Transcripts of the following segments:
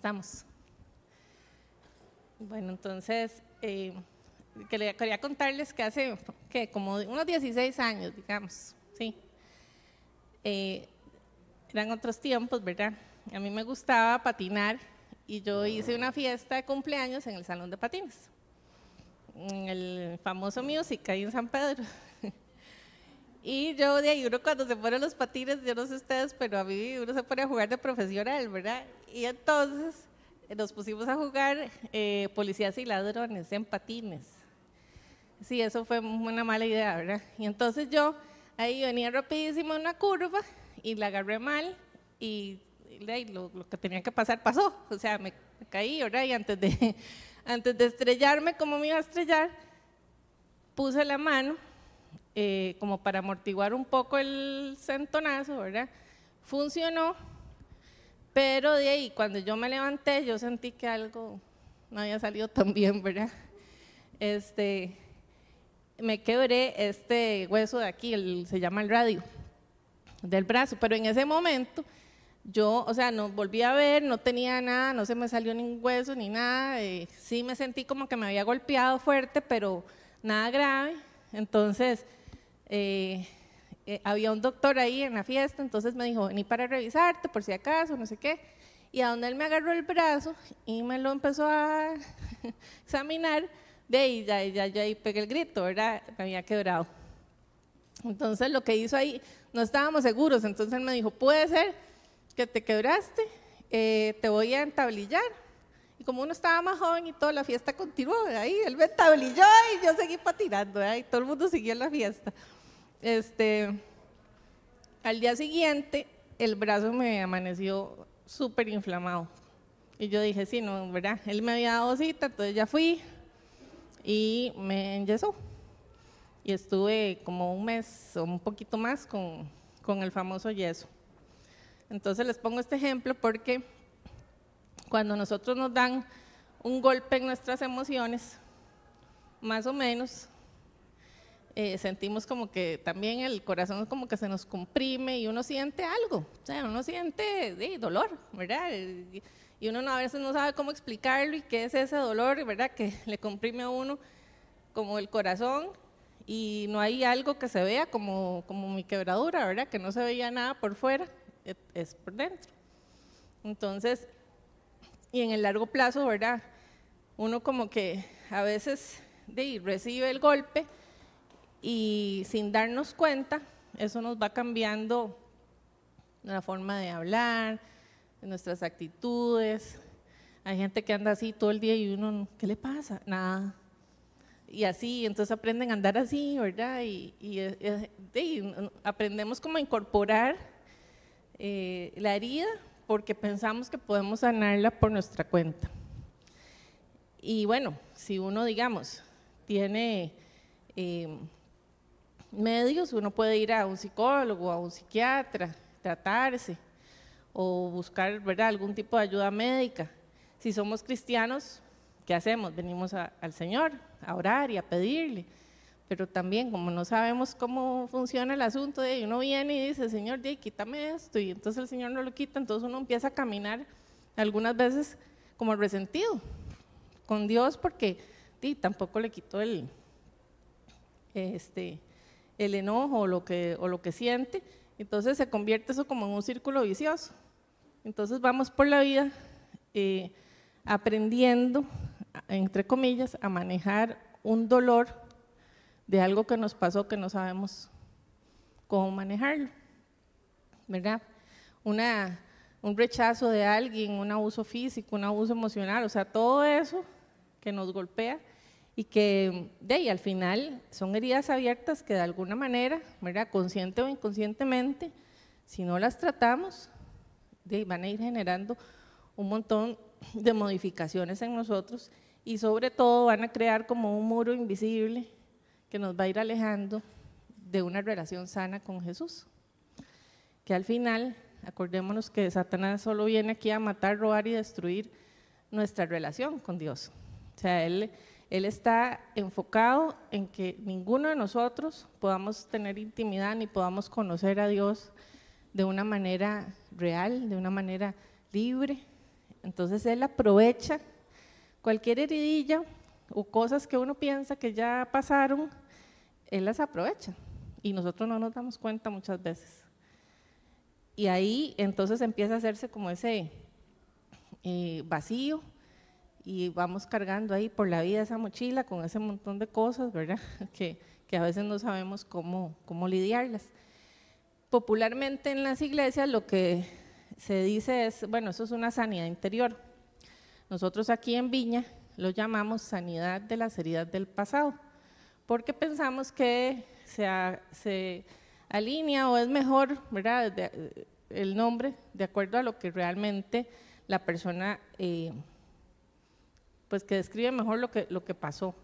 Estamos. Bueno, entonces, eh, que quería contarles que hace que como unos 16 años, digamos, sí, eh, eran otros tiempos, ¿verdad? A mí me gustaba patinar y yo hice una fiesta de cumpleaños en el salón de patines, en el famoso Music ahí en San Pedro. Y yo de ahí, uno cuando se ponen los patines, yo no sé ustedes, pero a mí uno se pone a jugar de profesional, ¿verdad? Y entonces eh, nos pusimos a jugar eh, policías y ladrones en patines. Sí, eso fue una mala idea, ¿verdad? Y entonces yo ahí venía rapidísimo una curva y la agarré mal y, lo, que tenía que pasar pasó. O sea, me, caí, ¿verdad? Y antes de, antes de estrellarme, como me iba a estrellar, puse la mano eh, como para amortiguar un poco el centonazo, ¿verdad? Funcionó, pero de ahí, cuando yo me levanté, yo sentí que algo no había salido tan bien, ¿verdad? Este, me quebré este hueso de aquí, se llama el radio, del brazo, pero en ese momento yo, o sea, no volví a ver, no tenía nada, no se me salió ningún hueso ni nada, eh, sí me sentí como que me había golpeado fuerte, pero nada grave, entonces eh, eh, había un doctor ahí en la fiesta, entonces me dijo, vení para revisarte por si acaso, no sé qué. Y a donde él me agarró el brazo y me lo empezó a examinar, de ahí ya, ya, ya ahí pegué el grito, ¿verdad? Me había quebrado. Entonces lo que hizo ahí, no estábamos seguros, entonces él me dijo, puede ser que te quebraste, eh, te voy a entablillar. Y como uno estaba más joven y toda la fiesta continuó, ahí él me entablilló y yo seguí patinando, y todo el mundo siguió la fiesta. Este, al día siguiente, el brazo me amaneció súper inflamado. Y yo dije, sí, no, ¿verdad? Él me había dado cita, entonces ya fui y me enyesó. Y estuve como un mes o un poquito más con, con el famoso yeso. Entonces les pongo este ejemplo porque cuando nosotros nos dan un golpe en nuestras emociones, más o menos, eh, sentimos como que también el corazón como que se nos comprime y uno siente algo, o sea, uno siente dolor, ¿verdad? Y uno a veces no sabe cómo explicarlo y qué es ese dolor, ¿verdad? Que le comprime a uno como el corazón y no hay algo que se vea como, como mi quebradura, ¿verdad? Que no se veía nada por fuera, es por dentro. Entonces, y en el largo plazo, ¿verdad? Uno como que a veces recibe el golpe y sin darnos cuenta, eso nos va cambiando la forma de hablar, nuestras actitudes. Hay gente que anda así todo el día y uno, ¿qué le pasa? Nada. Y así, entonces aprenden a andar así, ¿verdad? Y, eh, eh, aprendemos como incorporar eh, la herida porque pensamos que podemos sanarla por nuestra cuenta. Y bueno, si uno, digamos, tiene medios, uno puede ir a un psicólogo, a un psiquiatra, tratarse o buscar ¿verdad? algún tipo de ayuda médica. Si somos cristianos, ¿qué hacemos? Venimos al Señor a orar y a pedirle. Pero también, como no sabemos cómo funciona el asunto, de uno viene y dice, Señor, de, quítame esto, y entonces el Señor no lo quita, entonces uno empieza a caminar algunas veces como resentido con Dios porque tampoco le quitó el, este, el enojo o lo, que, o lo que siente, entonces se convierte eso como en un círculo vicioso. Entonces vamos por la vida eh, aprendiendo, entre comillas, a manejar un dolor de algo que nos pasó que no sabemos cómo manejarlo, ¿verdad? Una, un rechazo de alguien, un abuso físico, un abuso emocional, o sea, todo eso que nos golpea y que de ahí al final son heridas abiertas que de alguna manera, ¿verdad? consciente o inconscientemente, si no las tratamos, de, van a ir generando un montón de modificaciones en nosotros y sobre todo van a crear como un muro invisible que nos va a ir alejando de una relación sana con Jesús. Que al final, acordémonos que Satanás solo viene aquí a matar, robar y destruir nuestra relación con Dios. O sea, él él está enfocado en que ninguno de nosotros podamos tener intimidad ni podamos conocer a Dios de una manera real, de una manera libre, Entonces Él aprovecha cualquier heridilla o cosas que uno piensa que ya pasaron, Él las aprovecha y nosotros no nos damos cuenta muchas veces. Y ahí entonces empieza a hacerse como ese eh, vacío y vamos cargando ahí por la vida esa mochila con ese montón de cosas, ¿verdad? Que, que a veces no sabemos cómo, cómo lidiarlas. Popularmente en las iglesias lo que se dice es, bueno, eso es una sanidad interior. Nosotros aquí en Viña lo llamamos sanidad de las heridas del pasado, porque pensamos que se, se alinea o es mejor, ¿verdad? el nombre de acuerdo a lo que realmente la persona, eh, pues que describe mejor lo que, lo que pasó.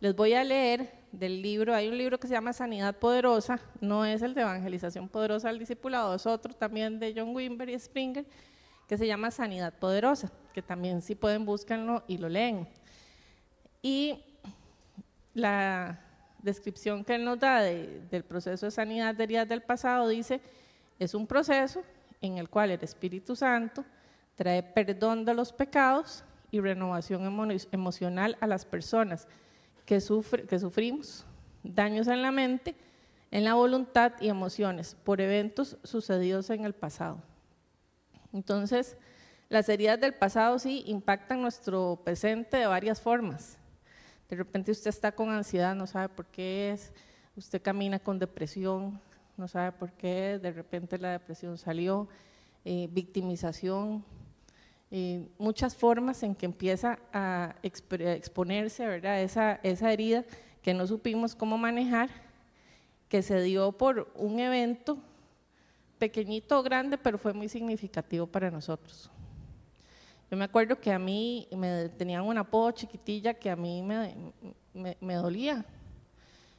Les voy a leer del libro, hay un libro que se llama Sanidad Poderosa, no es el de Evangelización Poderosa al Discipulado, es otro también de John Wimber y Springer, que se llama Sanidad Poderosa, que también si pueden búsquenlo y lo leen. Y la descripción que él nos da del proceso de sanidad de heridas del pasado dice, es un proceso en el cual el Espíritu Santo trae perdón de los pecados y renovación emocional a las personas que, sufre, que sufrimos daños en la mente, en la voluntad y emociones por eventos sucedidos en el pasado. Entonces, las heridas del pasado sí impactan nuestro presente de varias formas. De repente usted está con ansiedad, no sabe por qué es, usted camina con depresión, no sabe por qué, de repente la depresión salió, eh, victimización, muchas formas en que empieza a exponerse ¿verdad? Esa, esa herida que no supimos cómo manejar, que se dio por un evento pequeñito o grande, pero fue muy significativo para nosotros. Yo me acuerdo que a mí me tenían una apodo chiquitilla que a mí me, me, me dolía,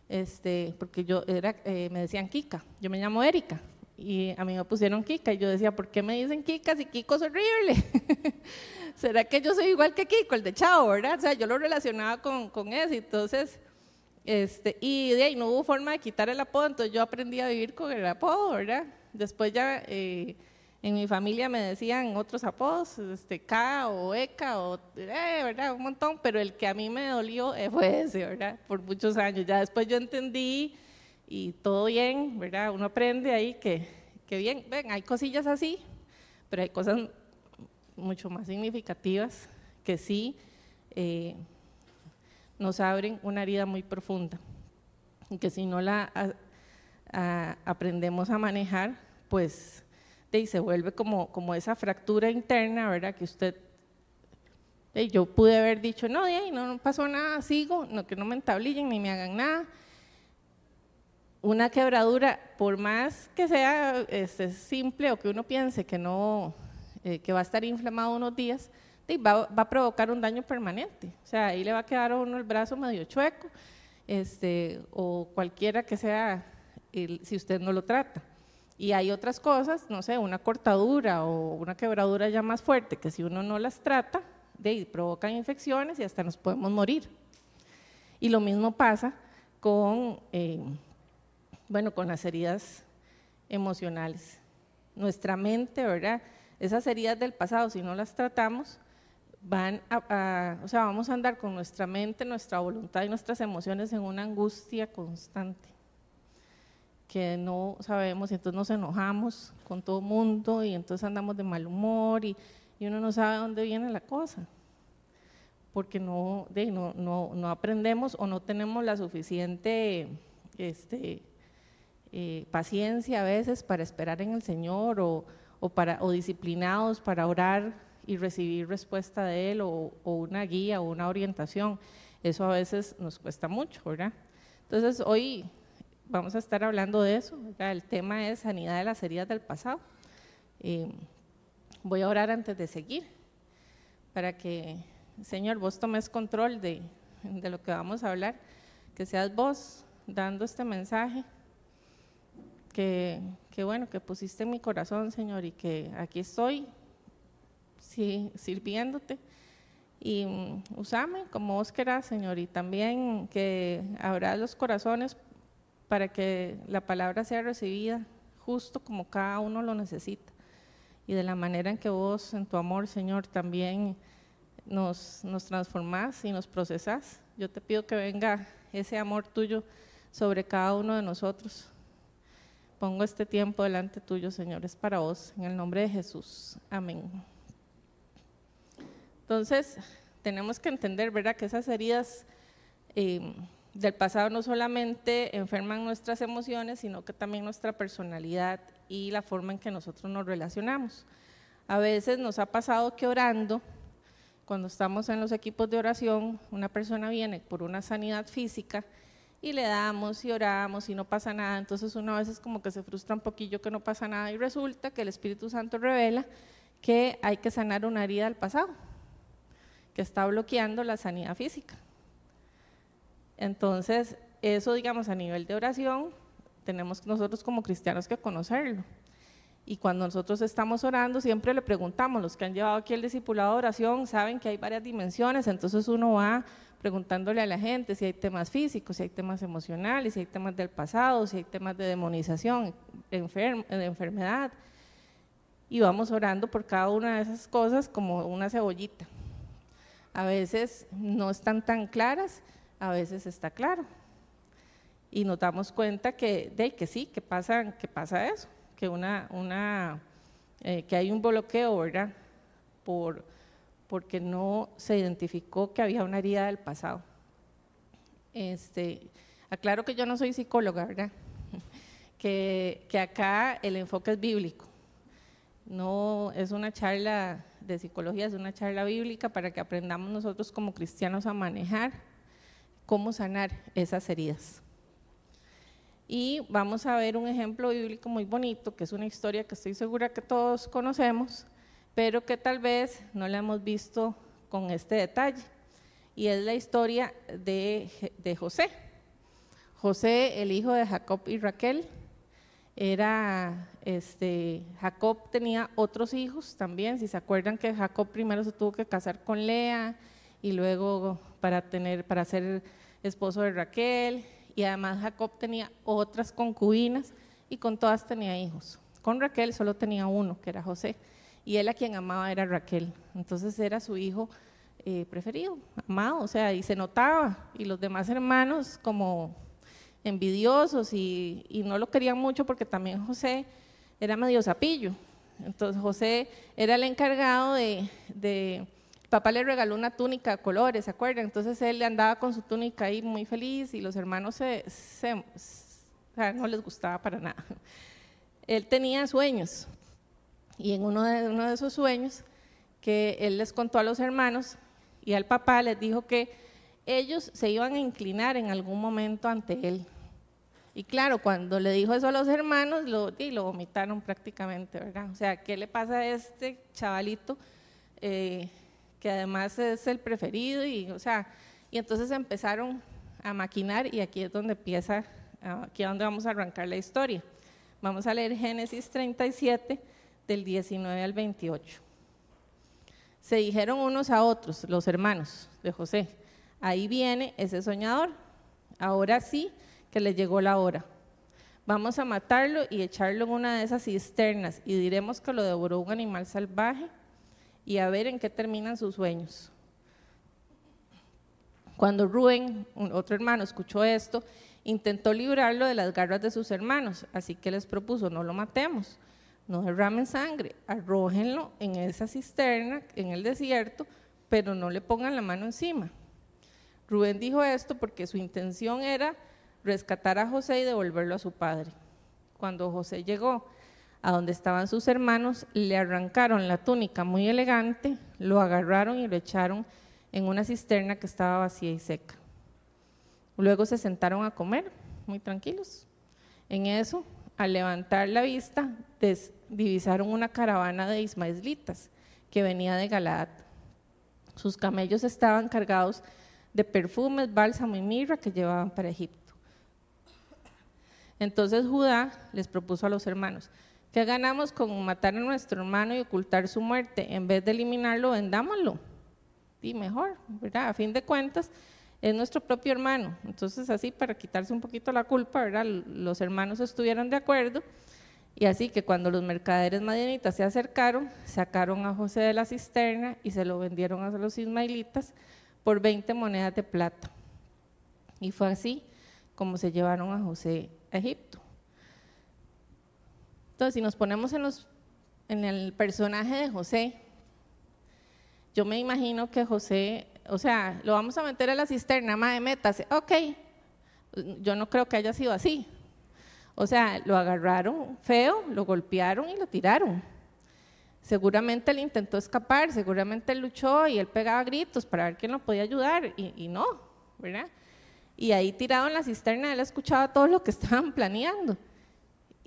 este, porque yo era, eh, me decían Kika, yo me llamo Erika, y a mí me pusieron Kika y yo decía, ¿por qué me dicen Kika si Kiko es horrible? ¿Será que yo soy igual que Kiko, el de Chao, verdad? O sea, yo lo relacionaba con, con eso, entonces, este, y de ahí no hubo forma de quitar el apodo, entonces yo aprendí a vivir con el apodo, ¿verdad? Después ya eh, en mi familia me decían otros apodos, este, K o Eka, o, eh, ¿verdad? Un montón, pero el que a mí me dolió eh, fue ese, ¿verdad? Por muchos años. Ya después yo entendí y todo bien, ¿verdad? Uno aprende ahí que, que bien, ven, hay cosillas así, pero hay cosas mucho más significativas que sí eh, nos abren una herida muy profunda y que si no la aprendemos a manejar, pues de, se vuelve como, como esa fractura interna, ¿verdad? Que usted, yo pude haber dicho, no, de ahí no, pasó nada, sigo, no, que no me entablillen ni me hagan nada, una quebradura, por más que sea este, simple o que uno piense que, no, eh, que va a estar inflamado unos días, va, a provocar un daño permanente. O sea, ahí le va a quedar a uno el brazo medio chueco, este, o cualquiera que sea, si usted no lo trata. Y hay otras cosas, no sé, una cortadura o una quebradura ya más fuerte, que si uno no las trata, de, provocan infecciones y hasta nos podemos morir. Y lo mismo pasa con eh, bueno, con las heridas emocionales. Nuestra mente, ¿verdad? Esas heridas del pasado, si no las tratamos, van a, o sea, vamos a andar con nuestra mente, nuestra voluntad y nuestras emociones en una angustia constante que no sabemos y entonces nos enojamos con todo mundo y entonces andamos de mal humor y, uno no sabe dónde viene la cosa porque no, no, no, no aprendemos o no tenemos la suficiente este, eh, paciencia a veces para esperar en el Señor o, para, o disciplinados para orar y recibir respuesta de Él o, una guía o una orientación. Eso a veces nos cuesta mucho, ¿verdad? Entonces hoy vamos a estar hablando de eso. El tema es sanidad de las heridas del pasado. Eh, voy a orar antes de seguir para que, Señor, vos tomes control de, de lo que vamos a hablar, que seas vos dando este mensaje que, bueno, que pusiste en mi corazón, Señor, y que aquí estoy sirviéndote. Y mm, usame como vos querás, Señor, y también que abras los corazones para que la palabra sea recibida justo como cada uno lo necesita. y de la manera en que vos, en tu amor, Señor, también nos, nos transformás y nos procesás. Yo te pido que venga ese amor tuyo sobre cada uno de nosotros. Pongo este tiempo delante tuyo, Señor, es para vos, en el nombre de Jesús. Amén. Entonces, tenemos que entender, ¿verdad?, que esas heridas eh, del pasado no solamente enferman nuestras emociones, sino que también nuestra personalidad y la forma en que nosotros nos relacionamos. A veces nos ha pasado que orando, cuando estamos en los equipos de oración, una persona viene por una sanidad física y le damos y oramos y no pasa nada, entonces uno a veces como que se frustra un poquillo que no pasa nada y resulta que el Espíritu Santo revela que hay que sanar una herida del pasado, que está bloqueando la sanidad física. Entonces, eso digamos a nivel de oración, tenemos nosotros como cristianos que conocerlo. Y cuando nosotros estamos orando, siempre le preguntamos, los que han llevado aquí el discipulado de oración saben que hay varias dimensiones, entonces uno va preguntándole a la gente si hay temas físicos, si hay temas emocionales, si hay temas del pasado, si hay temas de demonización, de enfermedad. Y vamos orando por cada una de esas cosas como una cebollita. A veces no están tan claras, a veces está claro. Y nos damos cuenta que, de, que sí, que pasa, que pasa eso que, una, una, eh, que hay un bloqueo, ¿verdad? Por, porque no se identificó que había una herida del pasado. Este, aclaro que yo no soy psicóloga, ¿verdad? Que, que acá el enfoque es bíblico. No es una charla de psicología, es una charla bíblica para que aprendamos nosotros como cristianos a manejar cómo sanar esas heridas. Y vamos a ver un ejemplo bíblico muy bonito, que es una historia que estoy segura que todos conocemos, pero que tal vez no la hemos visto con este detalle. Y es la historia de, de José. José, el hijo de Jacob y Raquel, era, este, Jacob tenía otros hijos también, si se acuerdan que Jacob primero se tuvo que casar con Lea y luego para, tener, para ser esposo de Raquel y además Jacob tenía otras concubinas y con todas tenía hijos. Con Raquel solo tenía uno, que era José, y él a quien amaba era Raquel. Entonces era su hijo eh, preferido, amado, o sea, y se notaba, y los demás hermanos como envidiosos y, no lo querían mucho porque también José era medio zapillo. Entonces José era el encargado de papá le regaló una túnica de colores, ¿se acuerdan? Entonces él andaba con su túnica ahí muy feliz y los hermanos se, no les gustaba para nada. Él tenía sueños y en uno de, uno esos sueños que él les contó a los hermanos y al papá les dijo que ellos se iban a inclinar en algún momento ante él. Y claro, cuando le dijo eso a los hermanos, lo, y lo vomitaron prácticamente, ¿verdad? O sea, ¿qué le pasa a este chavalito? Eh, que además es el preferido y, y entonces empezaron a maquinar y aquí es donde empieza, aquí es donde vamos a arrancar la historia. Vamos a leer Génesis 37 del 19 al 28. Se dijeron unos a otros, los hermanos de José, ahí viene ese soñador, ahora sí que le llegó la hora. Vamos a matarlo y echarlo en una de esas cisternas y diremos que lo devoró un animal salvaje y a ver en qué terminan sus sueños. Cuando Rubén, otro hermano, escuchó esto, intentó librarlo de las garras de sus hermanos, así que les propuso, no lo matemos, no derramen sangre, arrójenlo en esa cisterna, en el desierto, pero no le pongan la mano encima. Rubén dijo esto porque su intención era rescatar a José y devolverlo a su padre. Cuando José llegó a donde estaban sus hermanos, le arrancaron la túnica muy elegante, lo agarraron y lo echaron en una cisterna que estaba vacía y seca. Luego se sentaron a comer, muy tranquilos. En eso, al levantar la vista, divisaron una caravana de ismaelitas que venía de Galaad. Sus camellos estaban cargados de perfumes, bálsamo y mirra que llevaban para Egipto. Entonces Judá les propuso a los hermanos, ¿Qué ganamos con matar a nuestro hermano y ocultar su muerte? En vez de eliminarlo, vendámoslo. Y mejor, ¿verdad? A fin de cuentas, es nuestro propio hermano. Entonces, así, para quitarse un poquito la culpa. Los hermanos estuvieron de acuerdo Y así que cuando los mercaderes madianitas se acercaron, sacaron a José de la cisterna y se lo vendieron a los ismaelitas por 20 monedas de plata. Y fue así como se llevaron a José a Egipto. Entonces, si nos ponemos en el personaje de José, yo me imagino que José, o sea, lo vamos a meter a la cisterna, madre, métase, ok, yo no creo que haya sido así. O sea, lo agarraron feo, lo golpearon y lo tiraron. Seguramente él intentó escapar, seguramente él luchó y él pegaba gritos para ver quién lo podía ayudar y, no, ¿verdad? Y ahí tirado en la cisterna él escuchaba todo lo que estaban planeando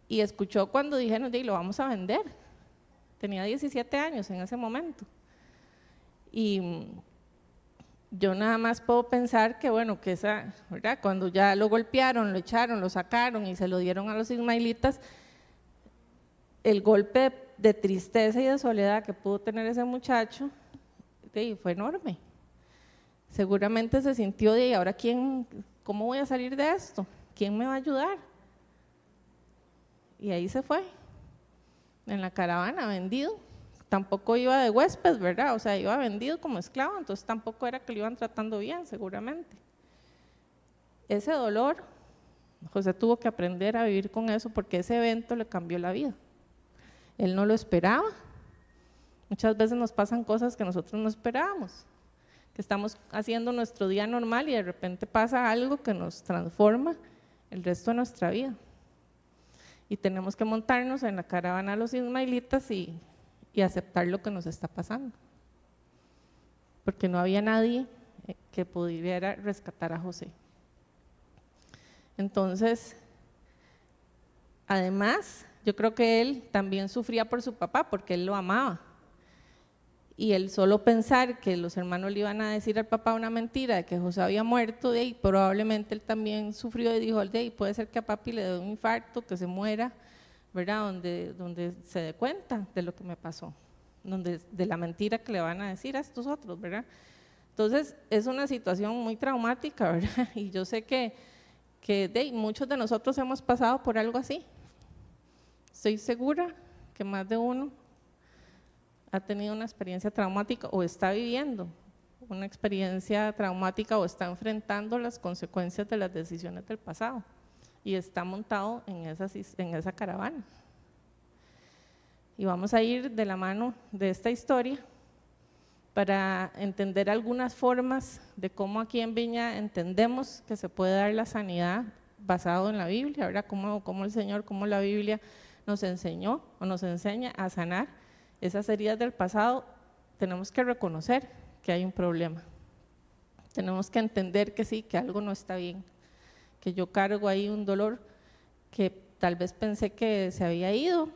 y escuchó cuando dijeron, lo vamos a vender. Tenía 17 años en ese momento. Y yo nada más puedo pensar que, bueno, que esa, ¿verdad? Cuando ya lo golpearon, lo echaron, lo sacaron y se lo dieron a los ismaelitas, el golpe de, tristeza y de soledad que pudo tener ese muchacho fue enorme. Seguramente se sintió de, ¿y ahora quién, cómo voy a salir de esto? ¿Quién me va a ayudar? Y ahí se fue, en la caravana, vendido. Tampoco iba de huésped, ¿verdad? O sea, iba vendido como esclavo, entonces tampoco era que lo iban tratando bien, seguramente. Ese dolor, José tuvo que aprender a vivir con eso porque ese evento le cambió la vida. Él no lo esperaba. Muchas veces nos pasan cosas que nosotros no esperábamos, que estamos haciendo nuestro día normal y de repente pasa algo que nos transforma el resto de nuestra vida y tenemos que montarnos en la caravana de los ismaelitas y, y aceptar lo que nos está pasando. Porque no había nadie eh, que pudiera rescatar a José. Entonces, además, yo creo que él también sufría por su papá, porque él lo amaba. Y él solo pensar que los hermanos le iban a decir al papá una mentira de que José había muerto, de ahí probablemente él también sufrió y dijo, de ahí puede ser que a papi le dé un infarto, que se muera, ¿verdad? Donde, donde se dé cuenta de lo que me pasó, donde, de la mentira que le van a decir a estos otros, ¿verdad? Entonces, es una situación muy traumática, ¿verdad? Y yo sé que, que muchos de nosotros hemos pasado por algo así. Estoy segura que más de uno ha tenido una experiencia traumática o está viviendo una experiencia traumática o está enfrentando las consecuencias de las decisiones del pasado y está montado en esa, caravana. Y vamos a ir de la mano de esta historia para entender algunas formas de cómo aquí en Viña entendemos que se puede dar la sanidad basado en la Biblia, ¿verdad? Cómo, cómo el Señor, cómo la Biblia nos enseñó o nos enseña a sanar esas heridas del pasado, tenemos que reconocer que hay un problema. Tenemos que entender que sí, que algo no está bien, que yo cargo ahí un dolor que tal vez pensé que se había ido,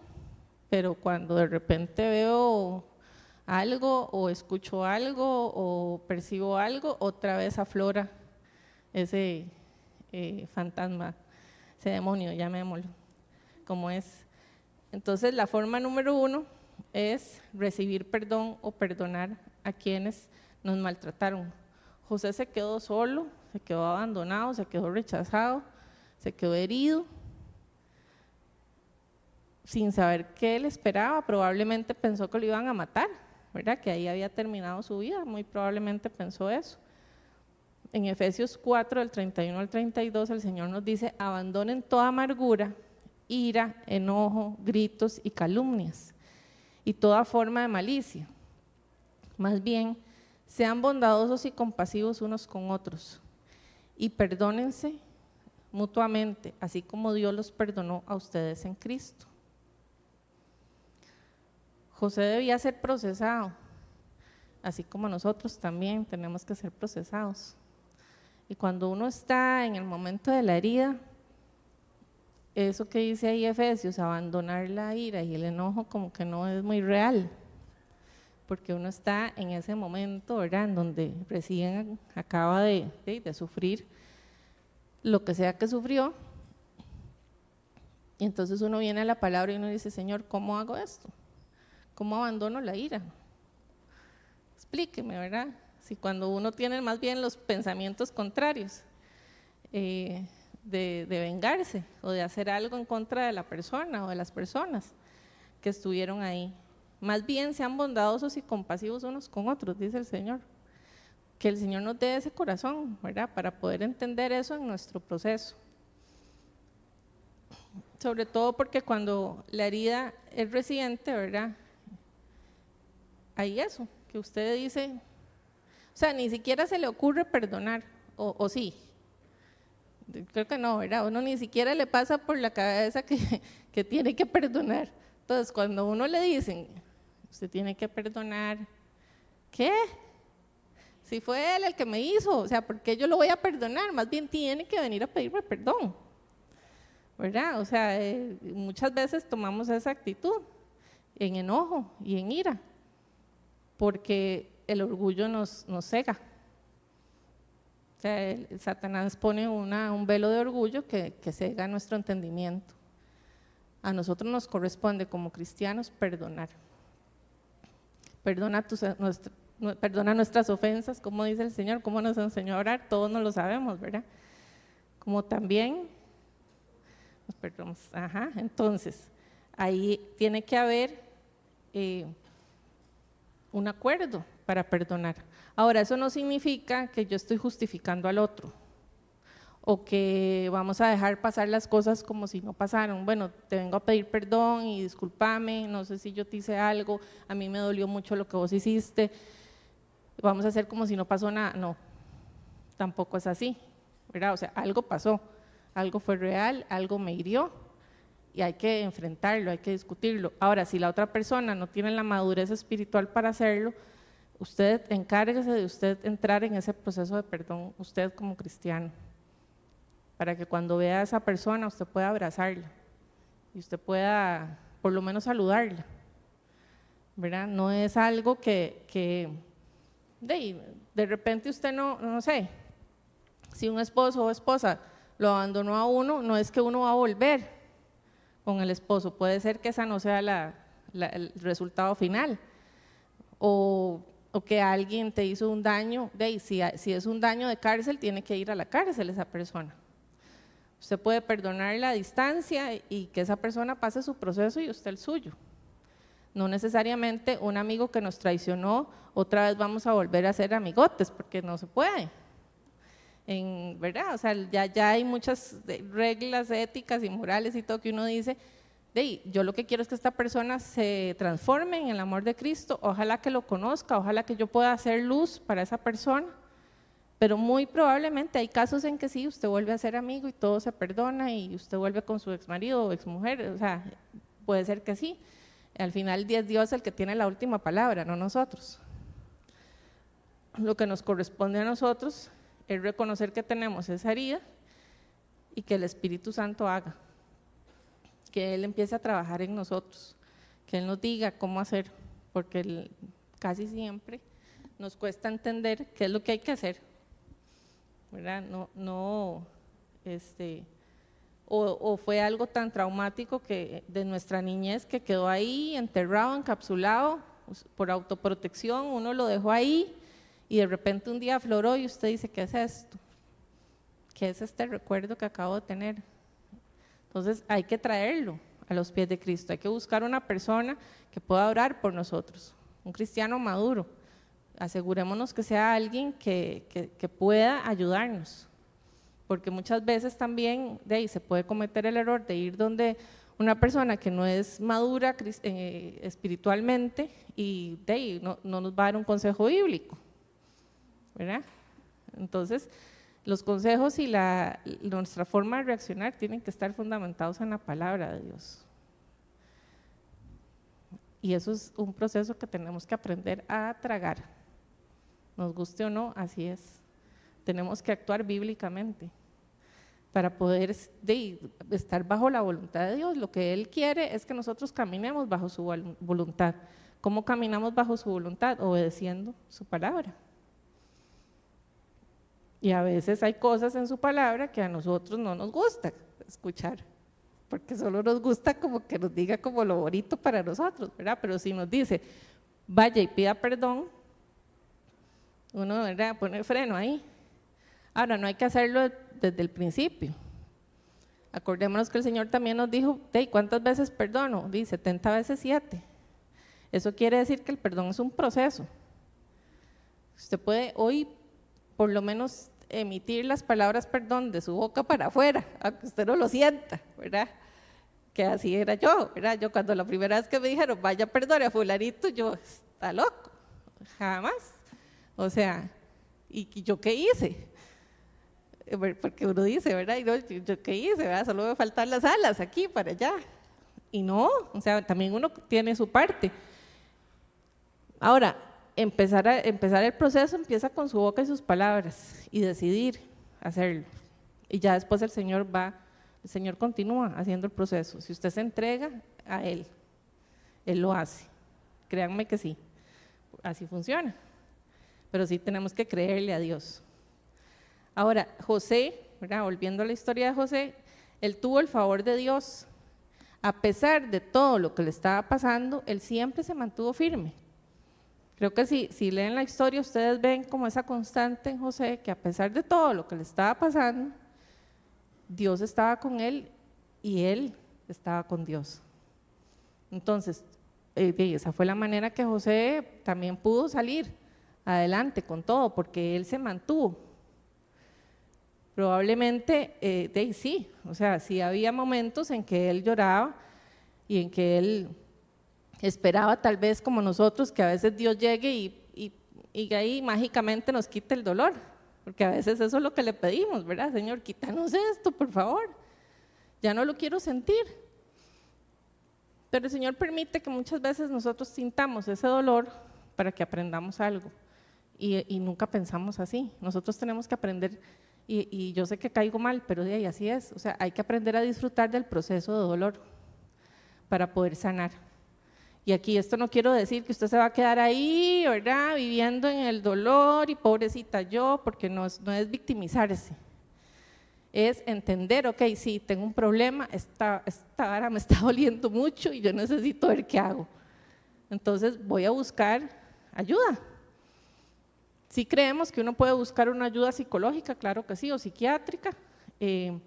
pero cuando de repente veo algo o escucho algo o percibo algo, otra vez aflora ese eh, fantasma, ese demonio, llamémoslo, como es. Entonces la forma número uno es recibir perdón o perdonar a quienes nos maltrataron. José se quedó solo, se quedó abandonado, se quedó rechazado, se quedó herido, sin saber qué él esperaba, probablemente pensó que lo iban a matar, ¿verdad? Que ahí había terminado su vida, muy probablemente pensó eso. En Efesios 4, del 31 al 32, el Señor nos dice, abandonen toda amargura, ira, enojo, gritos y calumnias y toda forma de malicia. Más bien, sean bondadosos y compasivos unos con otros y perdónense mutuamente, así como Dios los perdonó a ustedes en Cristo. José debía ser procesado, así como nosotros también tenemos que ser procesados. Y cuando uno está en el momento de la herida, eso que dice ahí Efesios, abandonar la ira y el enojo como que no es muy real, porque uno está en ese momento, ¿verdad?, en donde recién acaba de, sufrir lo que sea que sufrió, y entonces uno viene a la palabra y uno dice, Señor, ¿cómo hago esto? ¿Cómo abandono la ira? Explíqueme, ¿verdad? Si cuando uno tiene más bien los pensamientos contrarios. Eh, de, de, vengarse o de hacer algo en contra de la persona o de las personas que estuvieron ahí. Más bien sean bondadosos y compasivos unos con otros, dice el Señor. Que el Señor nos dé ese corazón, ¿verdad? Para poder entender eso en nuestro proceso. Sobre todo porque cuando la herida es reciente, ¿verdad? Hay eso, que usted dice, o sea, ni siquiera se le ocurre perdonar, o, sí. Creo que no, ¿verdad? Uno ni siquiera le pasa por la cabeza que, que tiene que perdonar. Entonces, cuando uno le dicen, usted tiene que perdonar, ¿qué? Si fue él el que me hizo, o sea, ¿por qué yo lo voy a perdonar? Más bien tiene que venir a pedirme perdón. ¿Verdad? O sea, eh, muchas veces tomamos esa actitud en enojo y en ira, porque el orgullo nos, nos cega. O sea, Satanás pone un velo de orgullo que, que cega nuestro entendimiento. A nosotros nos corresponde como cristianos perdonar. Perdona, tus, perdona nuestras ofensas, como dice el Señor, como nos enseñó a orar, todos nos lo sabemos, ¿verdad? Como también, perdón, ajá, entonces, ahí tiene que haber eh, un acuerdo para perdonar. Ahora, eso no significa que yo estoy justificando al otro o que vamos a dejar pasar las cosas como si no pasaron. Bueno, te vengo a pedir perdón y discúlpame, no sé si yo te hice algo, a mí me dolió mucho lo que vos hiciste, vamos a hacer como si no pasó nada. No, tampoco es así. O sea, algo pasó, algo fue real, algo me hirió y hay que enfrentarlo, hay que discutirlo. Ahora, si la otra persona no tiene la madurez espiritual para hacerlo, usted encárguese de usted entrar en ese proceso de perdón, usted como cristiano para que cuando vea a esa persona usted pueda abrazarla y usted pueda por lo menos saludarla. ¿verdad? No es algo que, que de, repente usted no, no sé, si un esposo o esposa lo abandonó a uno, no es que uno va a volver con el esposo, puede ser que esa no sea el resultado final. O, que alguien te hizo un daño, de, si es un daño de cárcel, tiene que ir a la cárcel esa persona. Usted puede perdonar la distancia y que esa persona pase su proceso y usted el suyo. No necesariamente un amigo que nos traicionó, otra vez vamos a volver a ser amigotes, porque no se puede. En, ¿Verdad? O sea, ya, ya hay muchas reglas éticas y morales y todo que uno dice, de, yo lo que quiero es que esta persona se transforme en el amor de Cristo, ojalá que lo conozca, ojalá que yo pueda hacer luz para esa persona pero muy probablemente hay casos en que sí, usted vuelve a ser amigo y todo se perdona y usted vuelve con su ex marido o ex mujer, o sea, puede ser que sí. Al final es Dios el que tiene la última palabra, no nosotros. Lo que nos corresponde a nosotros es reconocer que tenemos esa herida y que el Espíritu Santo haga, que Él empiece a trabajar en nosotros, que Él nos diga cómo hacer, porque casi siempre nos cuesta entender qué es lo que hay que hacer ¿verdad? No, no, este, o, fue algo tan traumático que de nuestra niñez que quedó ahí enterrado, encapsulado por autoprotección, uno lo dejó ahí y de repente un día afloró y usted dice, ¿qué es esto? ¿Qué es este recuerdo que acabo de tener? Entonces hay que traerlo a los pies de Cristo, hay que buscar una persona que pueda orar por nosotros, un cristiano maduro asegurémonos que sea alguien que, que, pueda ayudarnos, porque muchas veces también de se puede cometer el error de ir donde una persona que no es madura eh, espiritualmente y de no, no, nos va a dar un consejo bíblico, ¿verdad? Entonces, los consejos y la, nuestra forma de reaccionar tienen que estar fundamentados en la palabra de Dios. Y eso es un proceso que tenemos que aprender a tragar nos guste o no, así es. Tenemos que actuar bíblicamente para poder estar bajo la voluntad de Dios. Lo que Él quiere es que nosotros caminemos bajo su voluntad. ¿Cómo caminamos bajo su voluntad? Obedeciendo su palabra. Y a veces hay cosas en su palabra que a nosotros no nos gusta escuchar, porque solo nos gusta como que nos diga como lo bonito para nosotros, ¿verdad? Pero si nos dice, vaya y pida perdón, uno ¿verdad? pone freno ahí. Ahora, no hay que hacerlo desde el principio, Acordémonos que el Señor también nos dijo, ¿cuántas veces perdono? Dice, 70 veces 7. Eso quiere decir que el perdón es un proceso. Usted puede hoy por lo menos emitir las palabras perdón de su boca para afuera, aunque usted no lo sienta, ¿verdad? Que así era yo, ¿verdad? Yo cuando la primera vez que me dijeron, vaya perdón a fulanito, yo, está loco, jamás. O sea, ¿y yo qué hice? Porque uno dice, ¿verdad? Y yo, qué hice. Solo me faltan las alas aquí para allá. Y no, o sea, también uno tiene su parte. Ahora, empezar, a, empezar el proceso empieza con su boca y sus palabras y decidir hacerlo. Y ya después el Señor va, el Señor continúa haciendo el proceso. Si usted se entrega a Él, Él lo hace. Créanme que sí, así funciona. Pero sí tenemos que creerle a Dios. Ahora, José, volviendo a la historia de José, él tuvo el favor de Dios. A pesar de todo lo que le estaba pasando, él siempre se mantuvo firme. Creo que si, si leen la historia, ustedes ven como esa constante en José, que a pesar de todo lo que le estaba pasando, Dios estaba con él y él estaba con Dios. Entonces, eh, esa fue la manera que José también pudo salir adelante con todo, porque él se mantuvo. Probablemente, eh, sí, o sea, sí había momentos en que él lloraba y en que él esperaba tal vez como nosotros que a veces Dios llegue y, y, ahí mágicamente nos quite el dolor, porque a veces eso es lo que le pedimos, ¿verdad? Señor, quítanos esto, por favor, ya no lo quiero sentir. Pero el Señor permite que muchas veces nosotros sintamos ese dolor para que aprendamos algo y, y nunca pensamos así. Nosotros tenemos que aprender, y, y yo sé que caigo mal, pero de ahí así es, o sea, hay que aprender a disfrutar del proceso de dolor para poder sanar. Y aquí esto no quiero decir que usted se va a quedar ahí, ¿verdad? Viviendo en el dolor y pobrecita yo, porque no es, no es victimizarse. Es entender, ok, sí, tengo un problema, esta, esta vara me está doliendo mucho y yo necesito ver qué hago. Entonces voy a buscar ayuda. Si creemos que uno puede buscar una ayuda psicológica, claro que sí, o psiquiátrica. Eh,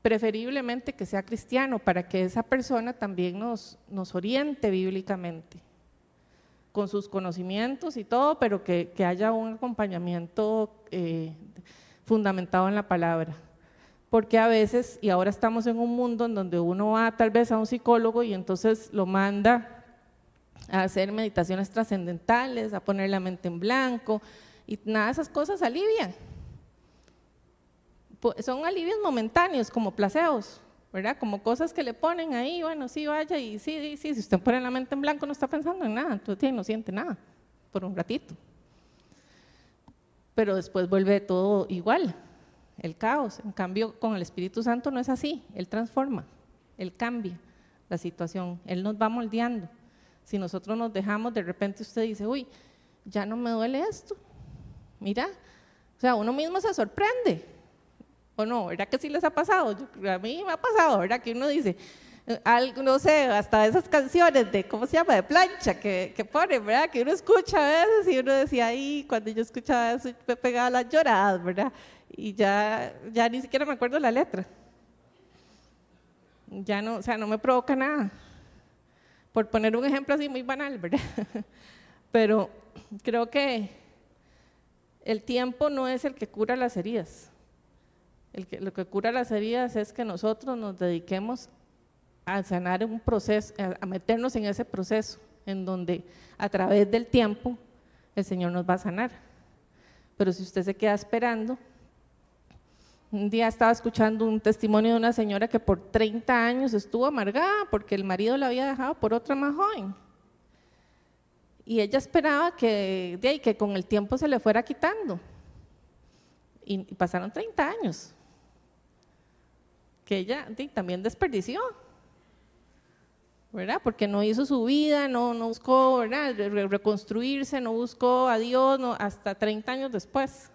preferiblemente que sea cristiano, para que esa persona también nos, nos oriente bíblicamente, con sus conocimientos y todo, pero que, haya un acompañamiento eh, fundamentado en la palabra. Porque a veces, y ahora estamos en un mundo en donde uno va tal vez a un psicólogo y entonces lo manda a hacer meditaciones trascendentales, a poner la mente en blanco, y nada de esas cosas alivian son alivios momentáneos, como placeos, ¿verdad? Como cosas que le ponen ahí, bueno, sí, vaya, y sí, sí, si usted pone la mente en blanco no está pensando en nada, entonces no siente nada, por un ratito. Pero después vuelve todo igual, el caos. En cambio, con el Espíritu Santo no es así, Él transforma, Él cambia la situación, Él nos va moldeando. Si nosotros nos dejamos, de repente usted dice, uy, ya no me duele esto, mira, o sea, uno mismo se sorprende, ¿O no? ¿Verdad que sí les ha pasado? a mí me ha pasado, ¿verdad? Que uno dice, algo, no sé, hasta esas canciones de, ¿cómo se llama? De plancha que, que ponen, ¿verdad? Que uno escucha a veces y uno decía, ahí, cuando yo escuchaba eso, me pegaba las lloradas, ¿verdad? Y ya, ya ni siquiera me acuerdo la letra. Ya no, o sea, no me provoca nada. Por poner un ejemplo así muy banal, ¿verdad? Pero creo que el tiempo no es el que cura las heridas lo que cura las heridas es que nosotros nos dediquemos a sanar un proceso, a meternos en ese proceso en donde a través del tiempo el Señor nos va a sanar. Pero si usted se queda esperando, un día estaba escuchando un testimonio de una señora que por 30 años estuvo amargada porque el marido la había dejado por otra más joven. Y ella esperaba que, que con el tiempo se le fuera quitando. Y pasaron 30 años que ella también desperdició. ¿verdad? Porque no hizo su vida, no, no buscó ¿verdad? reconstruirse, no buscó a Dios hasta 30 años después.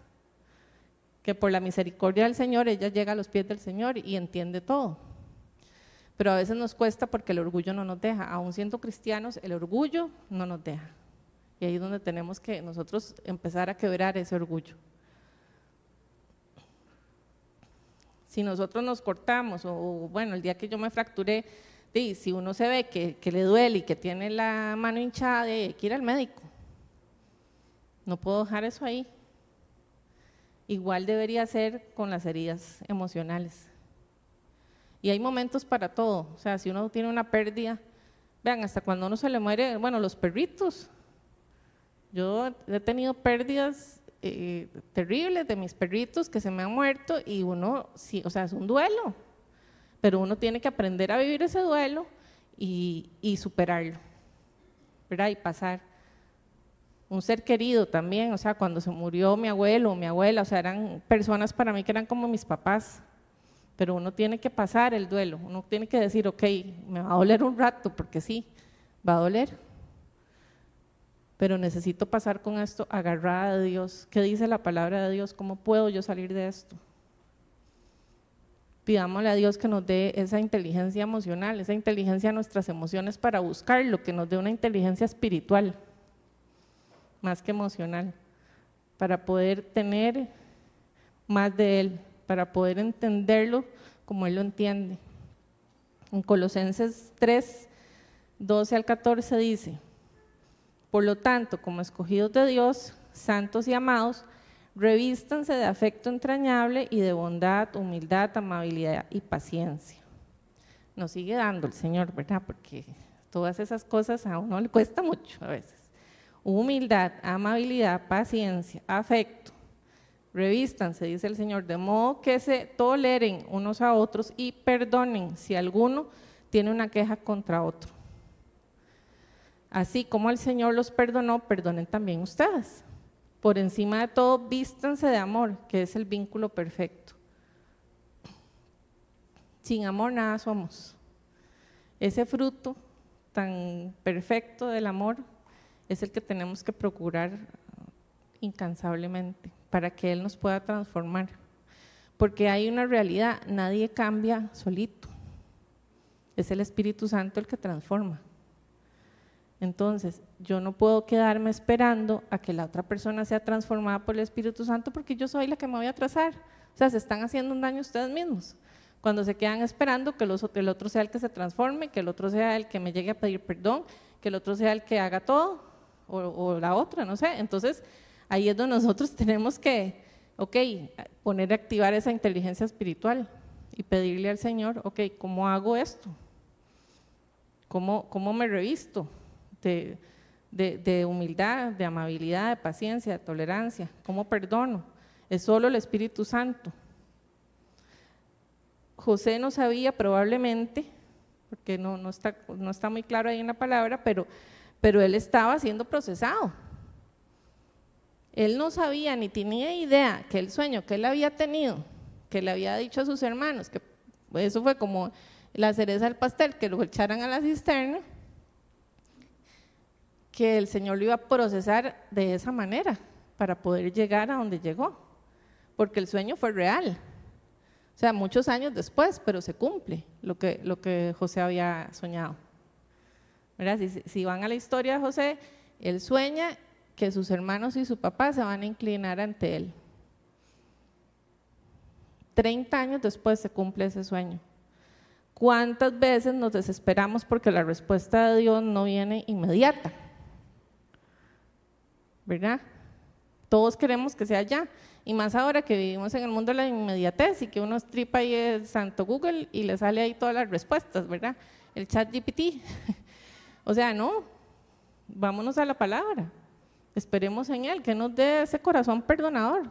Que por la misericordia del Señor ella llega a los pies del Señor y entiende todo. Pero a veces nos cuesta porque el orgullo no nos deja. Aún siendo cristianos, el orgullo no nos deja. Y ahí es donde tenemos que nosotros empezar a quebrar ese orgullo. Si nosotros nos cortamos, o bueno, el día que yo me fracturé, si uno se ve que, le duele y que tiene la mano hinchada, hay que ir al médico. No puedo dejar eso ahí. Igual debería ser con las heridas emocionales. Y hay momentos para todo. O sea, si uno tiene una pérdida, vean, hasta cuando uno se le muere, bueno, los perritos. Yo he tenido pérdidas eh, terribles de mis perritos que se me han muerto y uno, sí, o sea, es un duelo pero uno tiene que aprender a vivir ese duelo y, superarlo, ¿verdad? Y pasar. Un ser querido también, o sea, cuando se murió mi abuelo mi abuela, o sea, eran personas para mí que eran como mis papás, pero uno tiene que pasar el duelo, uno tiene que decir, ok, me va a doler un rato, porque sí, va a doler, pero necesito pasar con esto agarrada a Dios. ¿Qué dice la palabra de Dios? ¿Cómo puedo yo salir de esto? pidámosle a Dios que nos dé esa inteligencia emocional, esa inteligencia a nuestras emociones para buscar lo que nos dé una inteligencia espiritual, más que emocional, para poder tener más de Él, para poder entenderlo como Él lo entiende. En Colosenses 3, 12 al 14 dice, por lo tanto, como escogidos de Dios, santos y amados, Revístanse de afecto entrañable y de bondad, humildad, amabilidad y paciencia. Nos sigue dando el Señor, ¿verdad? Porque todas esas cosas a uno le cuesta mucho a veces. Humildad, amabilidad, paciencia, afecto. Revístanse, dice el Señor, de modo que se toleren unos a otros y perdonen si alguno tiene una queja contra otro. Así como el Señor los perdonó, perdonen también ustedes. Por encima de todo, vístanse de amor, que es el vínculo perfecto. Sin amor nada somos. Ese fruto tan perfecto del amor es el que tenemos que procurar incansablemente para que Él nos pueda transformar. Porque hay una realidad, nadie cambia solito. Es el Espíritu Santo el que transforma. Entonces, yo no puedo quedarme esperando a que la otra persona sea transformada por el Espíritu Santo porque yo soy la que me voy a atrasar. O sea, se están haciendo un daño ustedes mismos. Cuando se quedan esperando que el otro sea el que se transforme, que el otro sea el que me llegue a pedir perdón, que el otro sea el que haga todo, o, o la otra, no sé. Entonces, ahí es donde nosotros tenemos que, ok, poner a activar esa inteligencia espiritual y pedirle al Señor, ok, ¿cómo hago esto? ¿Cómo, cómo me revisto? De, humildad, de amabilidad, de paciencia, de tolerancia. ¿Cómo perdono? Es solo el Espíritu Santo. José no sabía probablemente, porque no, no, está, no está muy claro ahí en la palabra, pero, pero él estaba siendo procesado. Él no sabía ni tenía idea que el sueño que él había tenido, que le había dicho a sus hermanos, que eso fue como la cereza del pastel, que lo echaran a la cisterna, que el Señor lo iba a procesar de esa manera para poder llegar a donde llegó, porque el sueño fue real. O sea, muchos años después, pero se cumple lo que, José había soñado. Si, si van a la historia de José, él sueña que sus hermanos y su papá se van a inclinar ante él. Treinta años después se cumple ese sueño. ¿Cuántas veces nos desesperamos porque la respuesta de Dios no viene inmediata? ¿Verdad? Todos queremos que sea ya. Y más ahora que vivimos en el mundo de la inmediatez y que uno stripa ahí el santo Google y le sale ahí todas las respuestas, ¿verdad? El chat GPT. o sea, no, vámonos a la palabra. Esperemos en Él, que nos dé ese corazón perdonador.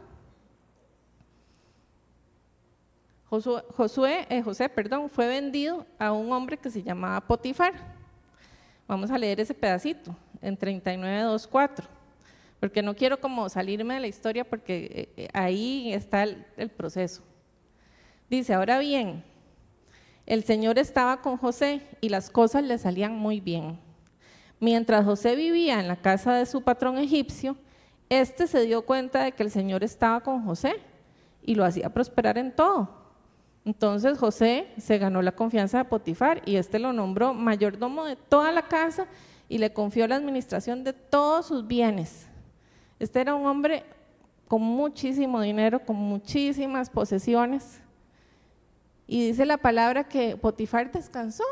Josué, eh, José perdón, fue vendido a un hombre que se llamaba Potifar. Vamos a leer ese pedacito en 39.2.4 porque no quiero como salirme de la historia porque eh, eh, ahí está el, proceso. Dice, ahora bien, el Señor estaba con José y las cosas le salían muy bien. Mientras José vivía en la casa de su patrón egipcio, éste se dio cuenta de que el Señor estaba con José y lo hacía prosperar en todo. Entonces José se ganó la confianza de Potifar y éste lo nombró mayordomo de toda la casa y le confió la administración de todos sus bienes. Este era un hombre con muchísimo dinero, con muchísimas posesiones Y dice la palabra que Potifar descansó.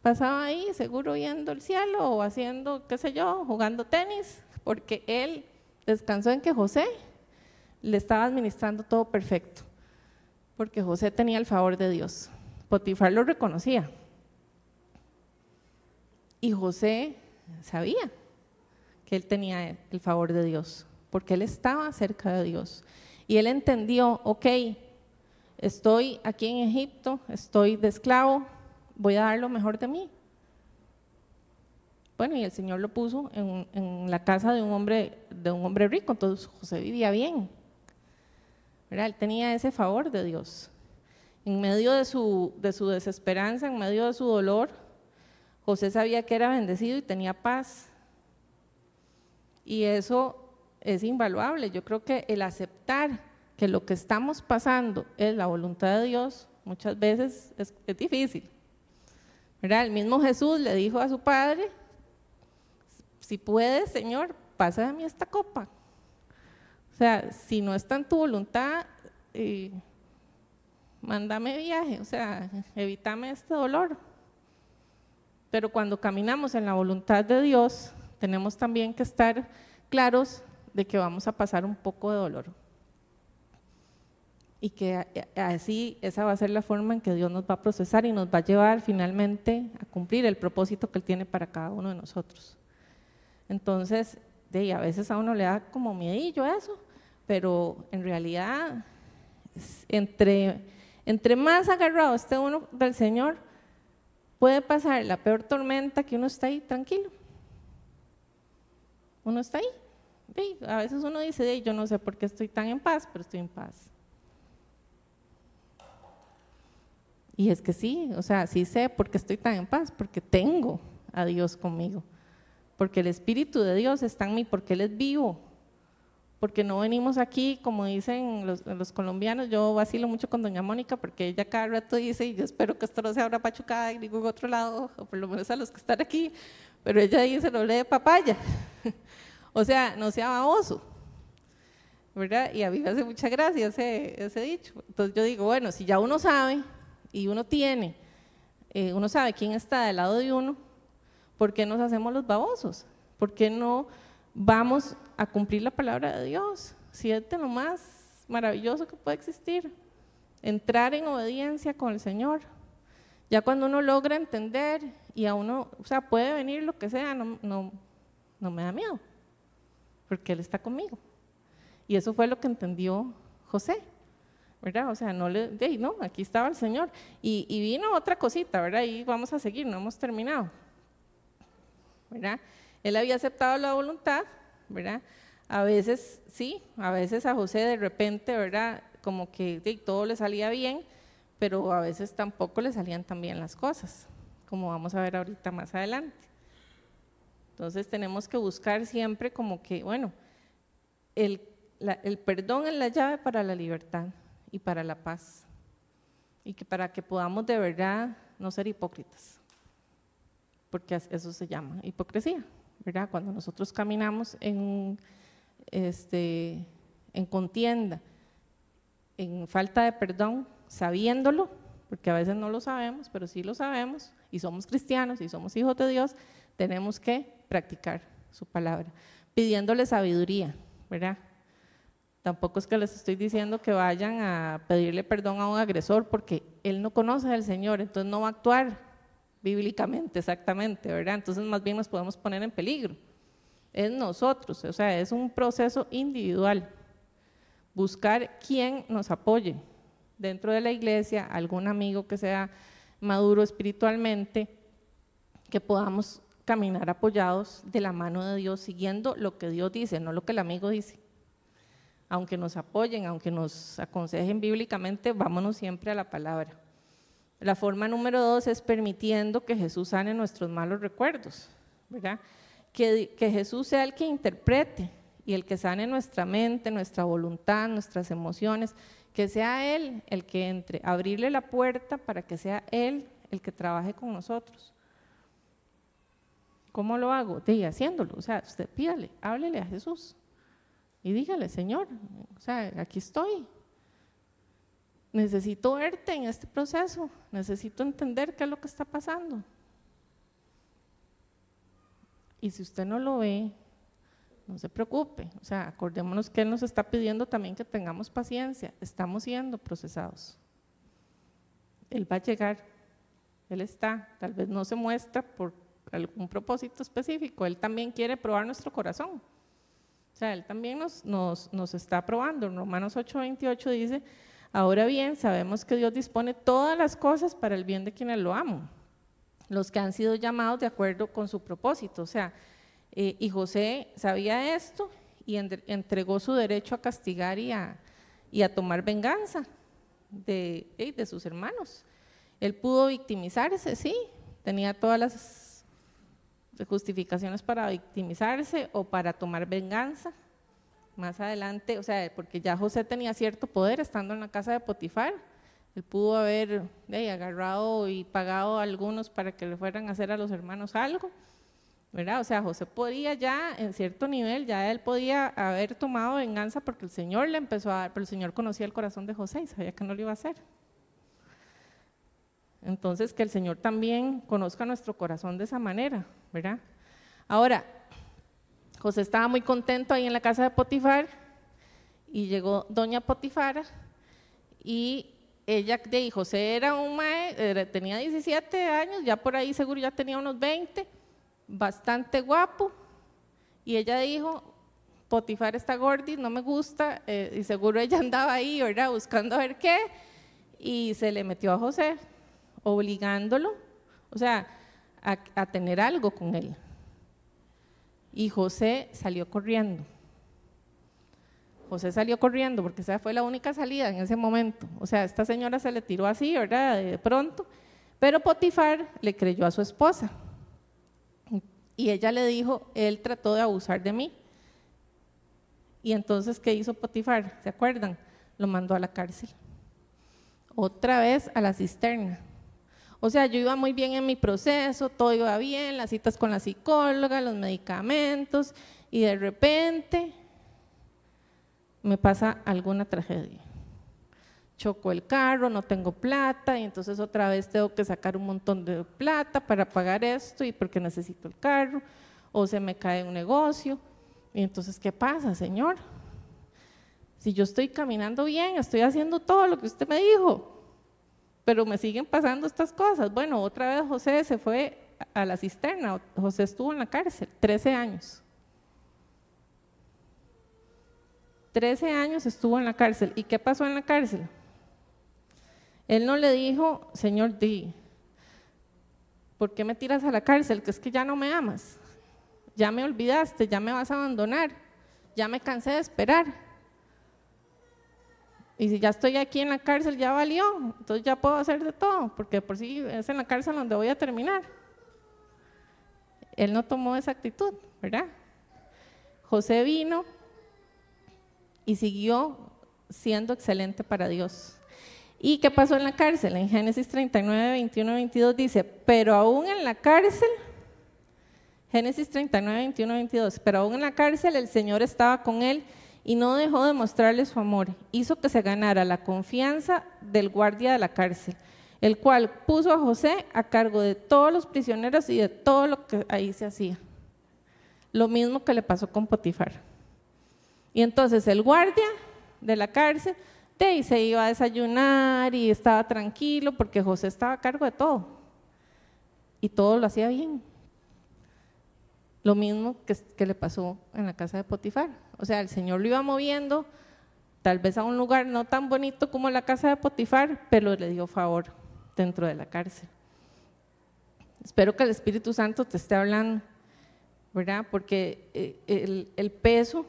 Pasaba ahí, seguro viendo el cielo o haciendo, qué sé yo, jugando tenis, porque él descansó en que José le estaba administrando todo perfecto, porque José tenía el favor de Dios. Potifar lo reconocía. Y José sabía él tenía el favor de Dios, porque él estaba cerca de Dios. Y él entendió, ok, estoy aquí en Egipto, estoy de esclavo, voy a dar lo mejor de mí. Bueno, y el Señor lo puso en, la casa de un hombre, de un hombre rico, entonces José vivía bien. Él tenía ese favor de Dios. En medio de su desesperanza, en medio de su dolor, José sabía que era bendecido y tenía paz. Y eso es invaluable. Yo creo que el aceptar que lo que estamos pasando es la voluntad de Dios, muchas veces es, difícil. El mismo Jesús le dijo a su padre, si puedes, Señor, pasa de mí esta copa. O sea, si no está en tu voluntad, eh, mándame viaje, o sea, evítame este dolor. Pero cuando caminamos en la voluntad de Dios, tenemos también que estar claros de que vamos a pasar un poco de dolor. Y que así esa va a ser la forma en que Dios nos va a procesar y nos va a llevar finalmente a cumplir el propósito que Él tiene para cada uno de nosotros. Entonces, a veces a uno le da como miedillo eso, pero en realidad, entre, entre más agarrado esté uno del Señor, puede pasar la peor tormenta que uno está ahí tranquilo. Uno está ahí. a veces uno dice, yo no sé por qué estoy tan en paz, pero estoy en paz. Y es que sí, o sea, sí sé por qué estoy tan en paz, porque tengo a Dios conmigo, porque el Espíritu de Dios está en mí, porque Él es vivo, porque no venimos aquí, como dicen los, colombianos, yo vacilo mucho con doña Mónica, porque ella cada rato dice, y yo espero que esto no sea una pachucada en ningún otro lado, o por lo menos a los que están aquí, pero ella dice, no le de papaya, o sea, no sea baboso, ¿verdad? Y a mí me hace mucha gracia ese, ese dicho. Entonces yo digo, bueno, si ya uno sabe y uno tiene, eh, uno sabe quién está del lado de uno, ¿por qué nos hacemos los babosos? ¿Por qué no vamos a cumplir la palabra de Dios. Si es de lo más maravilloso que puede existir. Entrar en obediencia con el Señor. Ya cuando uno logra entender y a uno, o sea, puede venir lo que sea, no, no, no me da miedo, porque Él está conmigo. Y eso fue lo que entendió José, ¿verdad? O sea, no le, de, no, aquí estaba el Señor. Y, y vino otra cosita, ¿verdad? Y vamos a seguir, no hemos terminado, ¿verdad? Él había aceptado la voluntad, ¿verdad? A veces sí, a veces a José de repente, ¿verdad? Como que todo le salía bien, pero a veces tampoco le salían tan bien las cosas, como vamos a ver ahorita más adelante. Entonces tenemos que buscar siempre como que, bueno, el, perdón es la llave para la libertad y para la paz. Y que para que podamos de verdad no ser hipócritas. Porque eso se llama hipocresía. Cuando nosotros caminamos en, este, en contienda, en falta de perdón, sabiéndolo, porque a veces no lo sabemos, pero sí lo sabemos, y somos cristianos y somos hijos de Dios, tenemos que practicar su palabra, pidiéndole sabiduría, ¿verdad? Tampoco es que les estoy diciendo que vayan a pedirle perdón a un agresor porque él no conoce al Señor, entonces no va a actuar bíblicamente, exactamente, ¿verdad? Entonces más bien nos podemos poner en peligro. Es nosotros, o sea, es un proceso individual. Buscar quién nos apoye dentro de la iglesia, algún amigo que sea maduro espiritualmente, que podamos caminar apoyados de la mano de Dios, siguiendo lo que Dios dice, no lo que el amigo dice. Aunque nos apoyen, aunque nos aconsejen bíblicamente, vámonos siempre a la palabra. La forma número dos es permitiendo que Jesús sane nuestros malos recuerdos, ¿verdad? Que, que Jesús sea el que interprete y el que sane nuestra mente, nuestra voluntad, nuestras emociones, que sea Él el que entre, abrirle la puerta para que sea Él el que trabaje con nosotros. ¿Cómo lo hago? De haciéndolo, o sea, usted pídale, háblele a Jesús y dígale, Señor, o sea, aquí estoy, necesito verte en este proceso, necesito entender qué es lo que está pasando. Y si usted no lo ve, no se preocupe, o sea, acordémonos que Él nos está pidiendo también que tengamos paciencia, estamos siendo procesados. Él va a llegar, Él está, tal vez no se muestra por algún propósito específico, Él también quiere probar nuestro corazón. O sea, Él también nos, nos, nos está probando. En Romanos 8:28 dice, ahora bien, sabemos que Dios dispone todas las cosas para el bien de quienes lo aman, los que han sido llamados de acuerdo con su propósito. O sea, eh, y José sabía esto y entregó su derecho a castigar y a, tomar venganza de, sus hermanos. Él pudo victimizarse, sí, tenía todas las justificaciones para victimizarse o para tomar venganza. Más adelante, o sea, porque ya José tenía cierto poder estando en la casa de Potifar, él pudo haber agarrado y pagado a algunos para que le fueran a hacer a los hermanos algo ¿verdad? O sea, José podía ya, en cierto nivel, ya él podía haber tomado venganza porque el Señor le empezó a dar, pero el Señor conocía el corazón de José y sabía que no lo iba a hacer. Entonces, que el Señor también conozca nuestro corazón de esa manera, ¿verdad? Ahora, José estaba muy contento ahí en la casa de Potifar y llegó doña Potifara y ella, de José era un mae, tenía 17 años, ya por ahí seguro ya tenía unos 20 bastante guapo, y ella dijo, Potifar está gordi, no me gusta, eh, y seguro ella andaba ahí, ¿verdad? Buscando a ver qué, y se le metió a José, obligándolo, o sea, a, a tener algo con él. Y José salió corriendo. José salió corriendo porque esa fue la única salida en ese momento. O sea, esta señora se le tiró así, ¿verdad? De pronto. Pero Potifar le creyó a su esposa. Y ella le dijo, él trató de abusar de mí. Y entonces, ¿qué hizo Potifar? ¿Se acuerdan? Lo mandó a la cárcel. Otra vez a la cisterna. O sea, yo iba muy bien en mi proceso, todo iba bien, las citas con la psicóloga, los medicamentos, y de repente me pasa alguna tragedia choco el carro, no tengo plata y entonces otra vez tengo que sacar un montón de plata para pagar esto y porque necesito el carro o se me cae un negocio. Y entonces, ¿qué pasa, Señor? Si yo estoy caminando bien, estoy haciendo todo lo que usted me dijo, pero me siguen pasando estas cosas. Bueno, otra vez José se fue a la cisterna, José estuvo en la cárcel 13 años. 13 años estuvo en la cárcel. ¿Y qué pasó en la cárcel? Él no le dijo, Señor, di, ¿por qué me tiras a la cárcel? Que es que ya no me amas, ya me olvidaste, ya me vas a abandonar, ya me cansé de esperar. Y si ya estoy aquí en la cárcel, ya valió, entonces ya puedo hacer de todo, porque por sí es en la cárcel donde voy a terminar. Él no tomó esa actitud, ¿verdad? José vino y siguió siendo excelente para Dios. ¿Y qué pasó en la cárcel? En Génesis 39, 21, 22 dice, pero aún en la cárcel, Génesis 39, 21, 22, pero aún en la cárcel el Señor estaba con él y no dejó de mostrarle su amor. Hizo que se ganara la confianza del guardia de la cárcel, el cual puso a José a cargo de todos los prisioneros y de todo lo que ahí se hacía. Lo mismo que le pasó con Potifar. Y entonces el guardia de la cárcel y se iba a desayunar y estaba tranquilo porque José estaba a cargo de todo. Y todo lo hacía bien. Lo mismo que, le pasó en la casa de Potifar. O sea, el Señor lo iba moviendo, tal vez a un lugar no tan bonito como la casa de Potifar, pero le dio favor dentro de la cárcel. Espero que el Espíritu Santo te esté hablando, ¿verdad? Porque eh, el, peso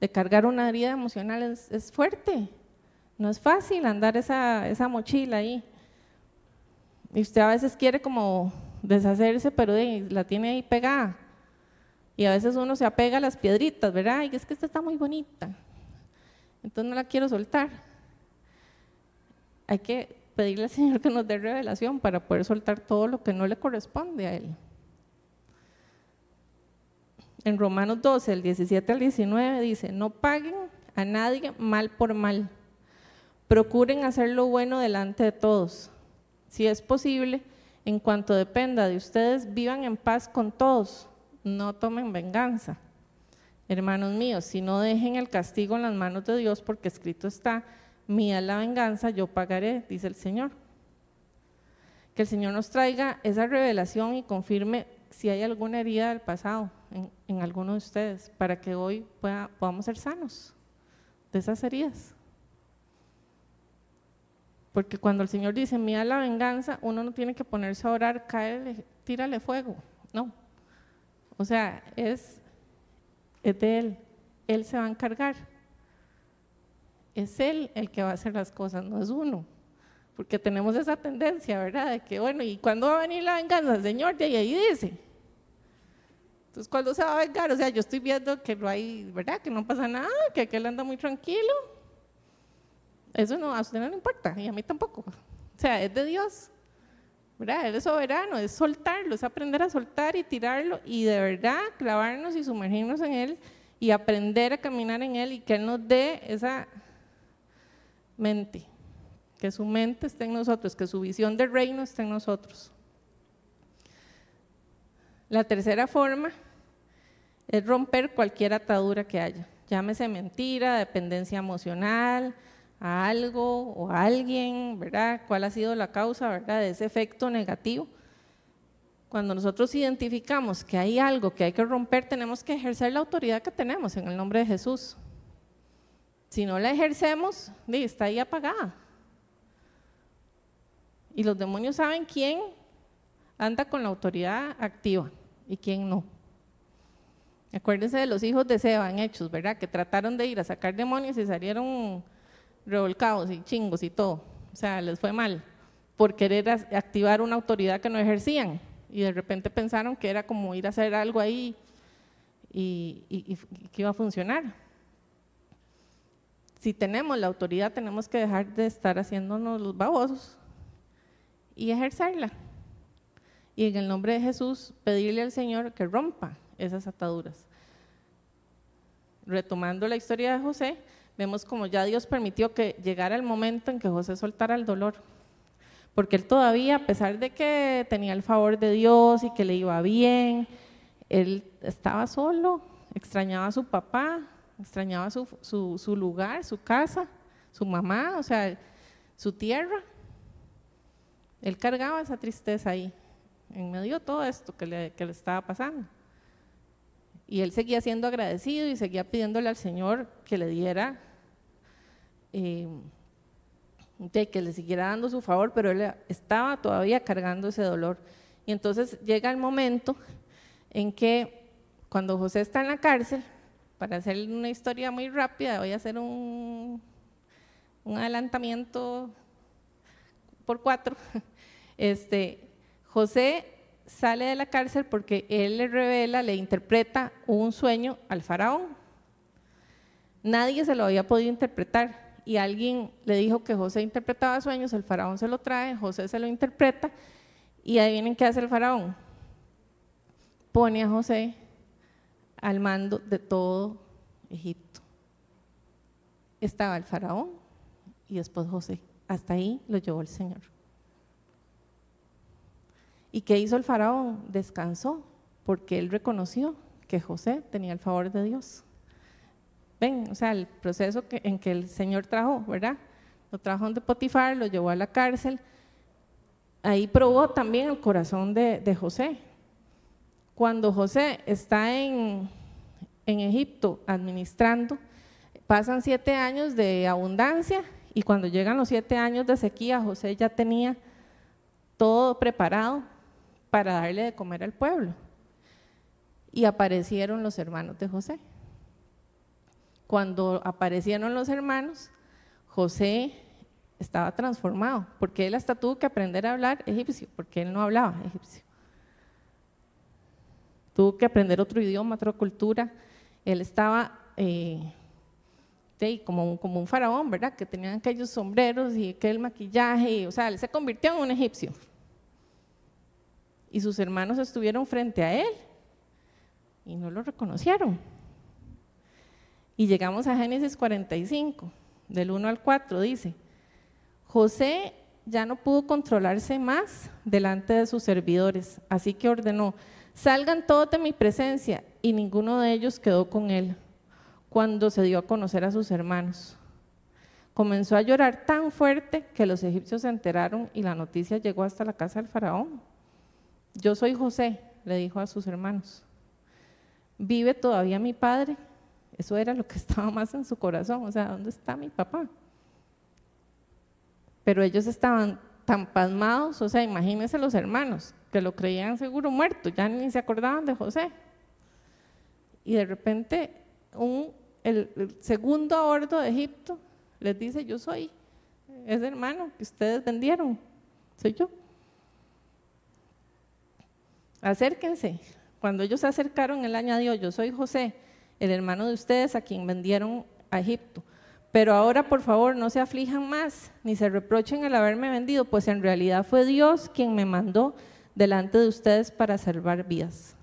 de cargar una herida emocional es fuerte. No es fácil andar esa, esa mochila ahí. Y usted a veces quiere como deshacerse, pero la tiene ahí pegada. Y a veces uno se apega a las piedritas, ¿verdad? Y es que esta está muy bonita. Entonces no la quiero soltar. Hay que pedirle al Señor que nos dé revelación para poder soltar todo lo que no le corresponde a Él. En Romanos 12, el 17 al 19 dice, no paguen a nadie mal por mal Procuren hacer lo bueno delante de todos. Si es posible, en cuanto dependa de ustedes, vivan en paz con todos. No tomen venganza. Hermanos míos, si no dejen el castigo en las manos de Dios, porque escrito está, mía la venganza, yo pagaré, dice el Señor. Que el Señor nos traiga esa revelación y confirme si hay alguna herida del pasado en, alguno de ustedes, para que hoy podamos ser sanos de esas heridas. Porque cuando el Señor dice, mía la venganza, uno no tiene que ponerse a orar, cae, tírale fuego. No. O sea, es, es de Él. Él se va a encargar. Es Él el que va a hacer las cosas, no es uno. Porque tenemos esa tendencia, ¿verdad? De que, bueno, ¿y cuándo va a venir la venganza, Señor? Y ahí dice. Entonces, ¿cuándo se va a vengar? O sea, yo estoy viendo que no hay, ¿verdad? Que no pasa nada, que aquel anda muy tranquilo. Eso no, a usted no importa, y a mí tampoco. O sea, es de Dios. ¿verdad? Él es soberano, es soltarlo, es aprender a soltar y tirarlo y de verdad clavarnos y sumergirnos en Él y aprender a caminar en Él y que Él nos dé esa mente que su mente esté en nosotros, que su visión del reino esté en nosotros. La tercera forma es romper cualquier atadura que haya, llámese mentira, dependencia emocional, a algo o a alguien, ¿verdad? ¿Cuál ha sido la causa, ¿verdad? De ese efecto negativo. Cuando nosotros identificamos que hay algo que hay que romper, tenemos que ejercer la autoridad que tenemos en el nombre de Jesús. Si no la ejercemos, está ahí apagada. Y los demonios saben quién anda con la autoridad activa y quién no. Acuérdense de los hijos de Seba Hechos, ¿verdad? Que trataron de ir a sacar demonios y salieron revolcados y chingos y todo. O sea, les fue mal por querer activar una autoridad que no ejercían. Y de repente pensaron que era como ir a hacer algo ahí y, y que iba a funcionar. Si tenemos la autoridad, tenemos que dejar de estar haciéndonos los babosos y ejercerla. Y en el nombre de Jesús pedirle al Señor que rompa esas ataduras. Retomando la historia de José, vemos como ya Dios permitió que llegara el momento en que José soltara el dolor. Porque él todavía, a pesar de que tenía el favor de Dios y que le iba bien, él estaba solo, extrañaba a su papá, extrañaba su, su, su lugar, su casa, su mamá, o sea, su tierra. Él cargaba esa tristeza ahí, en medio de todo esto que le, que le estaba pasando. Y él seguía siendo agradecido y seguía pidiéndole al Señor que le diera, eh, que le siguiera dando su favor, pero él estaba todavía cargando ese dolor. Y entonces llega el momento en que cuando José está en la cárcel, para hacer una historia muy rápida, voy a hacer un, un adelantamiento por cuatro. Este, José sale de la cárcel porque él le revela, le interpreta un sueño al faraón. Nadie se lo había podido interpretar y alguien le dijo que José interpretaba sueños, el faraón se lo trae, José se lo interpreta y ahí vienen qué hace el faraón. Pone a José al mando de todo Egipto. Estaba el faraón y después José. Hasta ahí lo llevó el Señor. ¿Y qué hizo el faraón? Descansó, porque él reconoció que José tenía el favor de Dios. Ven, o sea, el proceso en que el Señor trajo, ¿verdad? Lo trajo de Potifar, lo llevó a la cárcel. Ahí probó también el corazón de, José. Cuando José está en Egipto administrando, pasan siete años de abundancia y cuando llegan los siete años de sequía, José ya tenía todo preparado para darle de comer al pueblo. Y aparecieron los hermanos de José. Cuando aparecieron los hermanos, José estaba transformado, porque él hasta tuvo que aprender a hablar egipcio, porque él no hablaba egipcio. Tuvo que aprender otro idioma, otra cultura. Él estaba eh, como, un, como un faraón, ¿verdad? Que tenían aquellos sombreros y aquel maquillaje, o sea, él se convirtió en un egipcio y sus hermanos estuvieron frente a él y no lo reconocieron. Y llegamos a Génesis 45, del 1 al 4, dice, José ya no pudo controlarse más delante de sus servidores, así que ordenó, salgan todos de mi presencia, y ninguno de ellos quedó con él cuando se dio a conocer a sus hermanos. Comenzó a llorar tan fuerte que los egipcios se enteraron y la noticia llegó hasta la casa del faraón. Yo soy José, le dijo a sus hermanos. ¿Vive todavía mi padre? Eso era lo que estaba más en su corazón, o sea, ¿dónde está mi papá? Pero ellos estaban tan pasmados, o sea, imagínense los hermanos, que lo creían seguro muerto, ya ni se acordaban de José. Y de repente un, el, segundo a de Egipto les dice, yo soy ese hermano que ustedes vendieron, soy yo. Acérquense. Cuando ellos se acercaron, él añadió, yo soy José, el hermano de ustedes a quien vendieron a Egipto. Pero ahora, por favor, no se aflijan más, ni se reprochen el haberme vendido, pues en realidad fue Dios quien me mandó delante de ustedes para salvar vidas.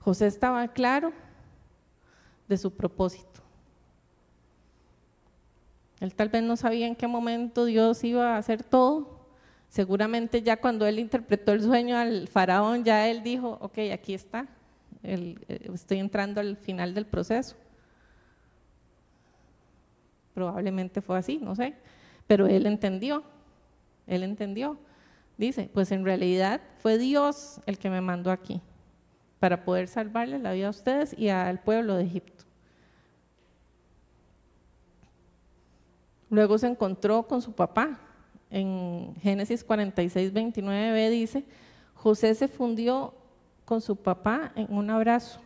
José estaba claro de su propósito. Él tal vez no sabía en qué momento Dios iba a hacer todo. Seguramente ya cuando él interpretó el sueño al faraón, ya él dijo, ok, aquí está, eh, estoy entrando al final del proceso. Probablemente fue así, no sé, pero él entendió, él entendió. Dice, pues en realidad fue Dios el que me mandó aquí para poder salvarle la vida a ustedes y al pueblo de Egipto. Luego se encontró con su papá. En Génesis 46, 29b dice, José se fundió con su papá en un abrazo.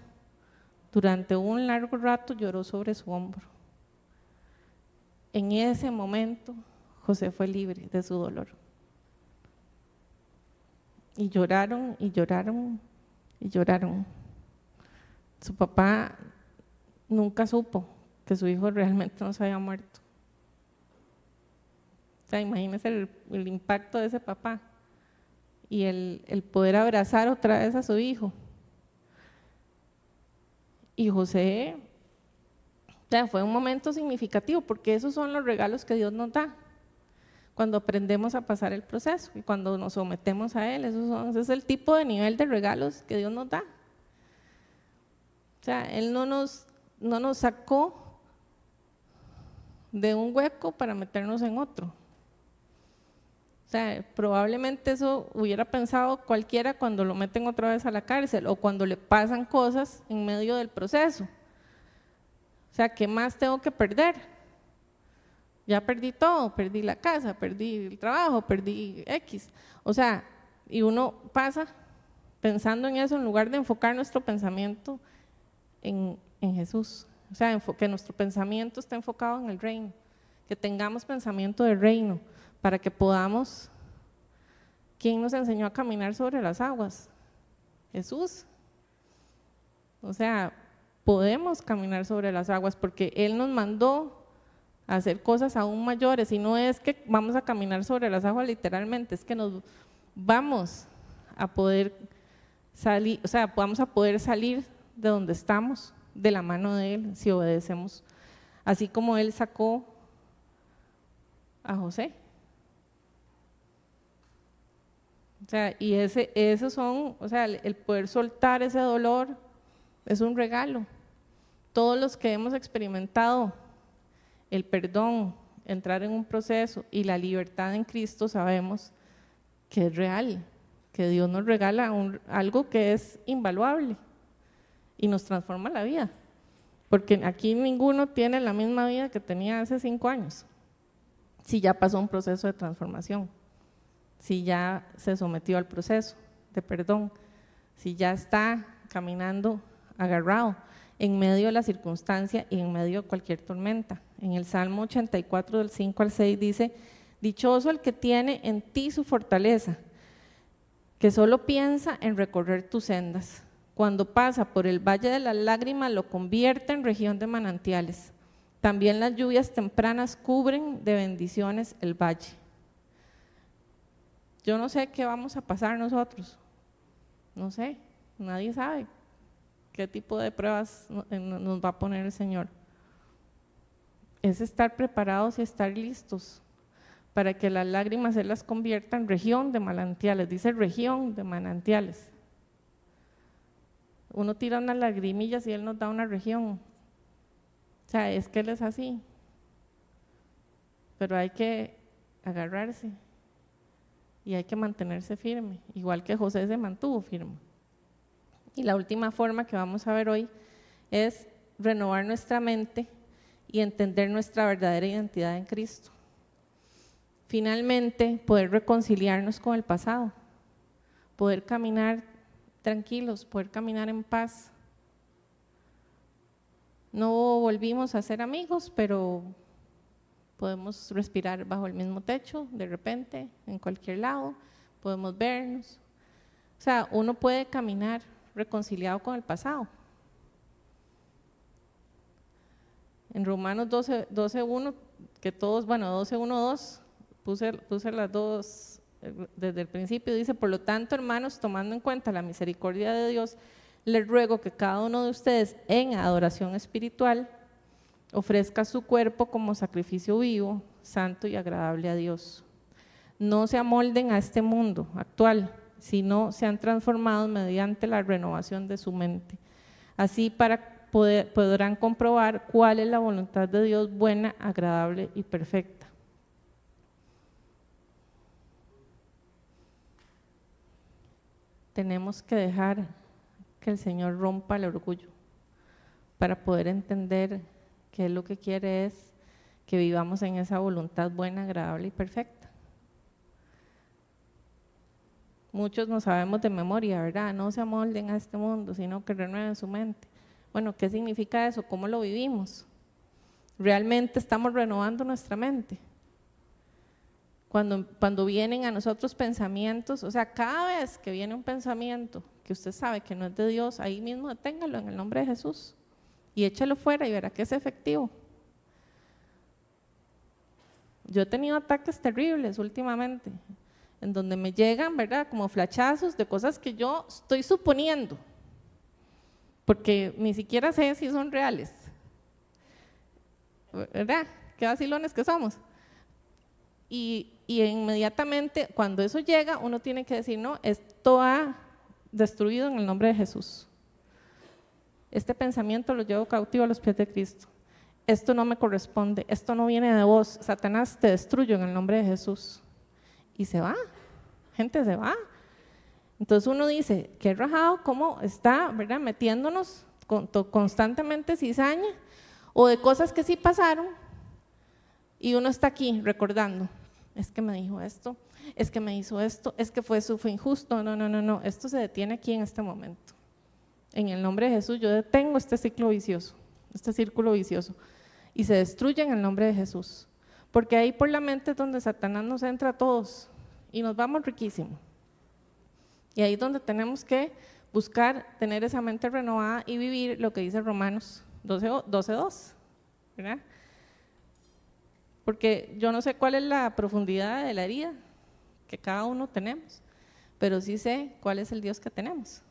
Durante un largo rato lloró sobre su hombro. En ese momento José fue libre de su dolor. Y lloraron y lloraron y lloraron. Su papá nunca supo que su hijo realmente no se había muerto. O sea, imagínense el, impacto de ese papá y el, poder abrazar otra vez a su hijo. Y José, o sea, fue un momento significativo porque esos son los regalos que Dios nos da cuando aprendemos a pasar el proceso y cuando nos sometemos a Él. Esos ese es el tipo de nivel de regalos que Dios nos da. O sea, Él no nos, no nos sacó de un hueco para meternos en otro. O sea, probablemente eso hubiera pensado cualquiera cuando lo meten otra vez a la cárcel o cuando le pasan cosas en medio del proceso. O sea, ¿qué más tengo que perder? Ya perdí todo, perdí la casa, perdí el trabajo, perdí X. O sea, y uno pasa pensando en eso en lugar de enfocar nuestro pensamiento en, en Jesús. O sea, que nuestro pensamiento esté enfocado en el reino, que tengamos pensamiento de reino para que podamos... ¿Quién nos enseñó a caminar sobre las aguas? Jesús. O sea, podemos caminar sobre las aguas porque Él nos mandó a hacer cosas aún mayores y no es que vamos a caminar sobre las aguas literalmente, es que nos vamos a poder salir, o sea, vamos a poder salir de donde estamos de la mano de Él si obedecemos, así como Él sacó a José. O sea, y ese, esos son, o sea, el poder soltar ese dolor es un regalo. Todos los que hemos experimentado el perdón, entrar en un proceso y la libertad en Cristo sabemos que es real, que Dios nos regala algo que es invaluable y nos transforma la vida. Porque aquí ninguno tiene la misma vida que tenía hace cinco años, si ya pasó un proceso de transformación si ya se sometió al proceso de perdón, si ya está caminando agarrado en medio de la circunstancia y en medio de cualquier tormenta. En el Salmo 84 del 5 al 6 dice, dichoso el que tiene en ti su fortaleza, que solo piensa en recorrer tus sendas. Cuando pasa por el valle de las lágrimas lo convierte en región de manantiales. También las lluvias tempranas cubren de bendiciones el valle. Yo no sé qué vamos a pasar nosotros. No sé, nadie sabe qué tipo de pruebas nos va a poner el Señor. Es estar preparados y estar listos para que las lágrimas Él las convierta en región de manantiales. Dice región de manantiales. Uno tira unas lagrimillas y Él nos da una región. O sea, es que Él es así. Pero hay que agarrarse y hay que mantenerse firme, igual que José se mantuvo firme. Y la última forma que vamos a ver hoy es renovar nuestra mente y entender nuestra verdadera identidad en Cristo. Finalmente, poder reconciliarnos con el pasado, poder caminar tranquilos, poder caminar en paz. No volvimos a ser amigos, pero podemos respirar bajo el mismo techo de repente, en cualquier lado, podemos vernos. O sea, uno puede caminar reconciliado con el pasado. En Romanos 12, 12.1, que todos, bueno, 12.1.2, puse, puse las dos eh, desde el principio, dice, por lo tanto, hermanos, tomando en cuenta la misericordia de Dios, les ruego que cada uno de ustedes en adoración espiritual ofrezca su cuerpo como sacrificio vivo, santo y agradable a Dios. No se amolden a este mundo actual, sino sean transformados mediante la renovación de su mente. Así para poder, podrán comprobar cuál es la voluntad de Dios buena, agradable y perfecta. Tenemos que dejar que el Señor rompa el orgullo para poder entender que lo que quiere es que vivamos en esa voluntad buena, agradable y perfecta. Muchos no sabemos de memoria, ¿verdad? No se amolden a este mundo, sino que renueven su mente. Bueno, ¿qué significa eso? ¿Cómo lo vivimos? ¿Realmente estamos renovando nuestra mente? Cuando, cuando vienen a nosotros pensamientos, o sea, cada vez que viene un pensamiento que usted sabe que no es de Dios, ahí mismo deténgalo en el nombre de Jesús y échalo fuera y verá que es efectivo. Yo he tenido ataques terribles últimamente, en donde me llegan, ¿verdad? Como flachazos de cosas que yo estoy suponiendo porque ni siquiera sé si son reales. ¿Verdad? Qué vacilones que somos. Y, inmediatamente cuando eso llega, uno tiene que decir, no, esto ha destruido en el nombre de Jesús. Este pensamiento lo llevo cautivo a los pies de Cristo. Esto no me corresponde, esto no viene de vos. Satanás te destruyo en el nombre de Jesús. Y se va, gente se va. Entonces uno dice, qué rajado, cómo está, ¿verdad? Metiéndonos constantemente cizaña o de cosas que sí pasaron y uno está aquí recordando, es que me dijo esto, es que me hizo esto, es que fue fue injusto, no, no, no, no, esto se detiene aquí en este momento. En el nombre de Jesús yo detengo este ciclo vicioso, este círculo vicioso y se destruye en el nombre de Jesús. Porque ahí por la mente es donde Satanás nos entra a todos y nos vamos riquísimo. Y ahí es donde tenemos que buscar tener esa mente renovada y vivir lo que dice Romanos 12.2. 12, ¿verdad? Porque yo no sé cuál es la profundidad de la herida que cada uno tenemos, pero sí sé cuál es el Dios que tenemos.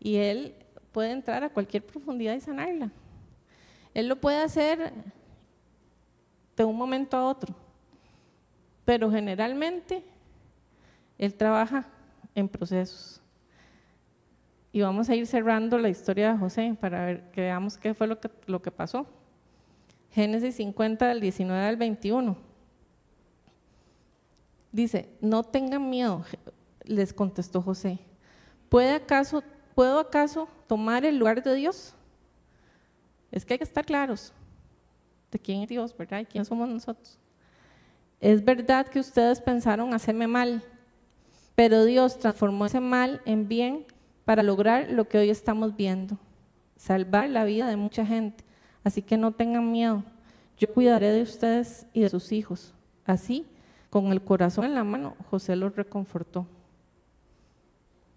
Y Él puede entrar a cualquier profundidad y sanarla. Él lo puede hacer de un momento a otro, pero generalmente Él trabaja en procesos. Y vamos a ir cerrando la historia de José para ver que veamos qué fue lo que, lo que pasó. Génesis 50 del 19 al 21. Dice, no tengan miedo, les contestó José. ¿Puede acaso, ¿Puedo acaso tomar el lugar de Dios? Es que hay que estar claros de quién es Dios, ¿verdad? ¿Y quién somos nosotros? Es verdad que ustedes pensaron hacerme mal, pero Dios transformó ese mal en bien para lograr lo que hoy estamos viendo, salvar la vida de mucha gente. Así que no tengan miedo, yo cuidaré de ustedes y de sus hijos. Así, con el corazón en la mano, José los reconfortó.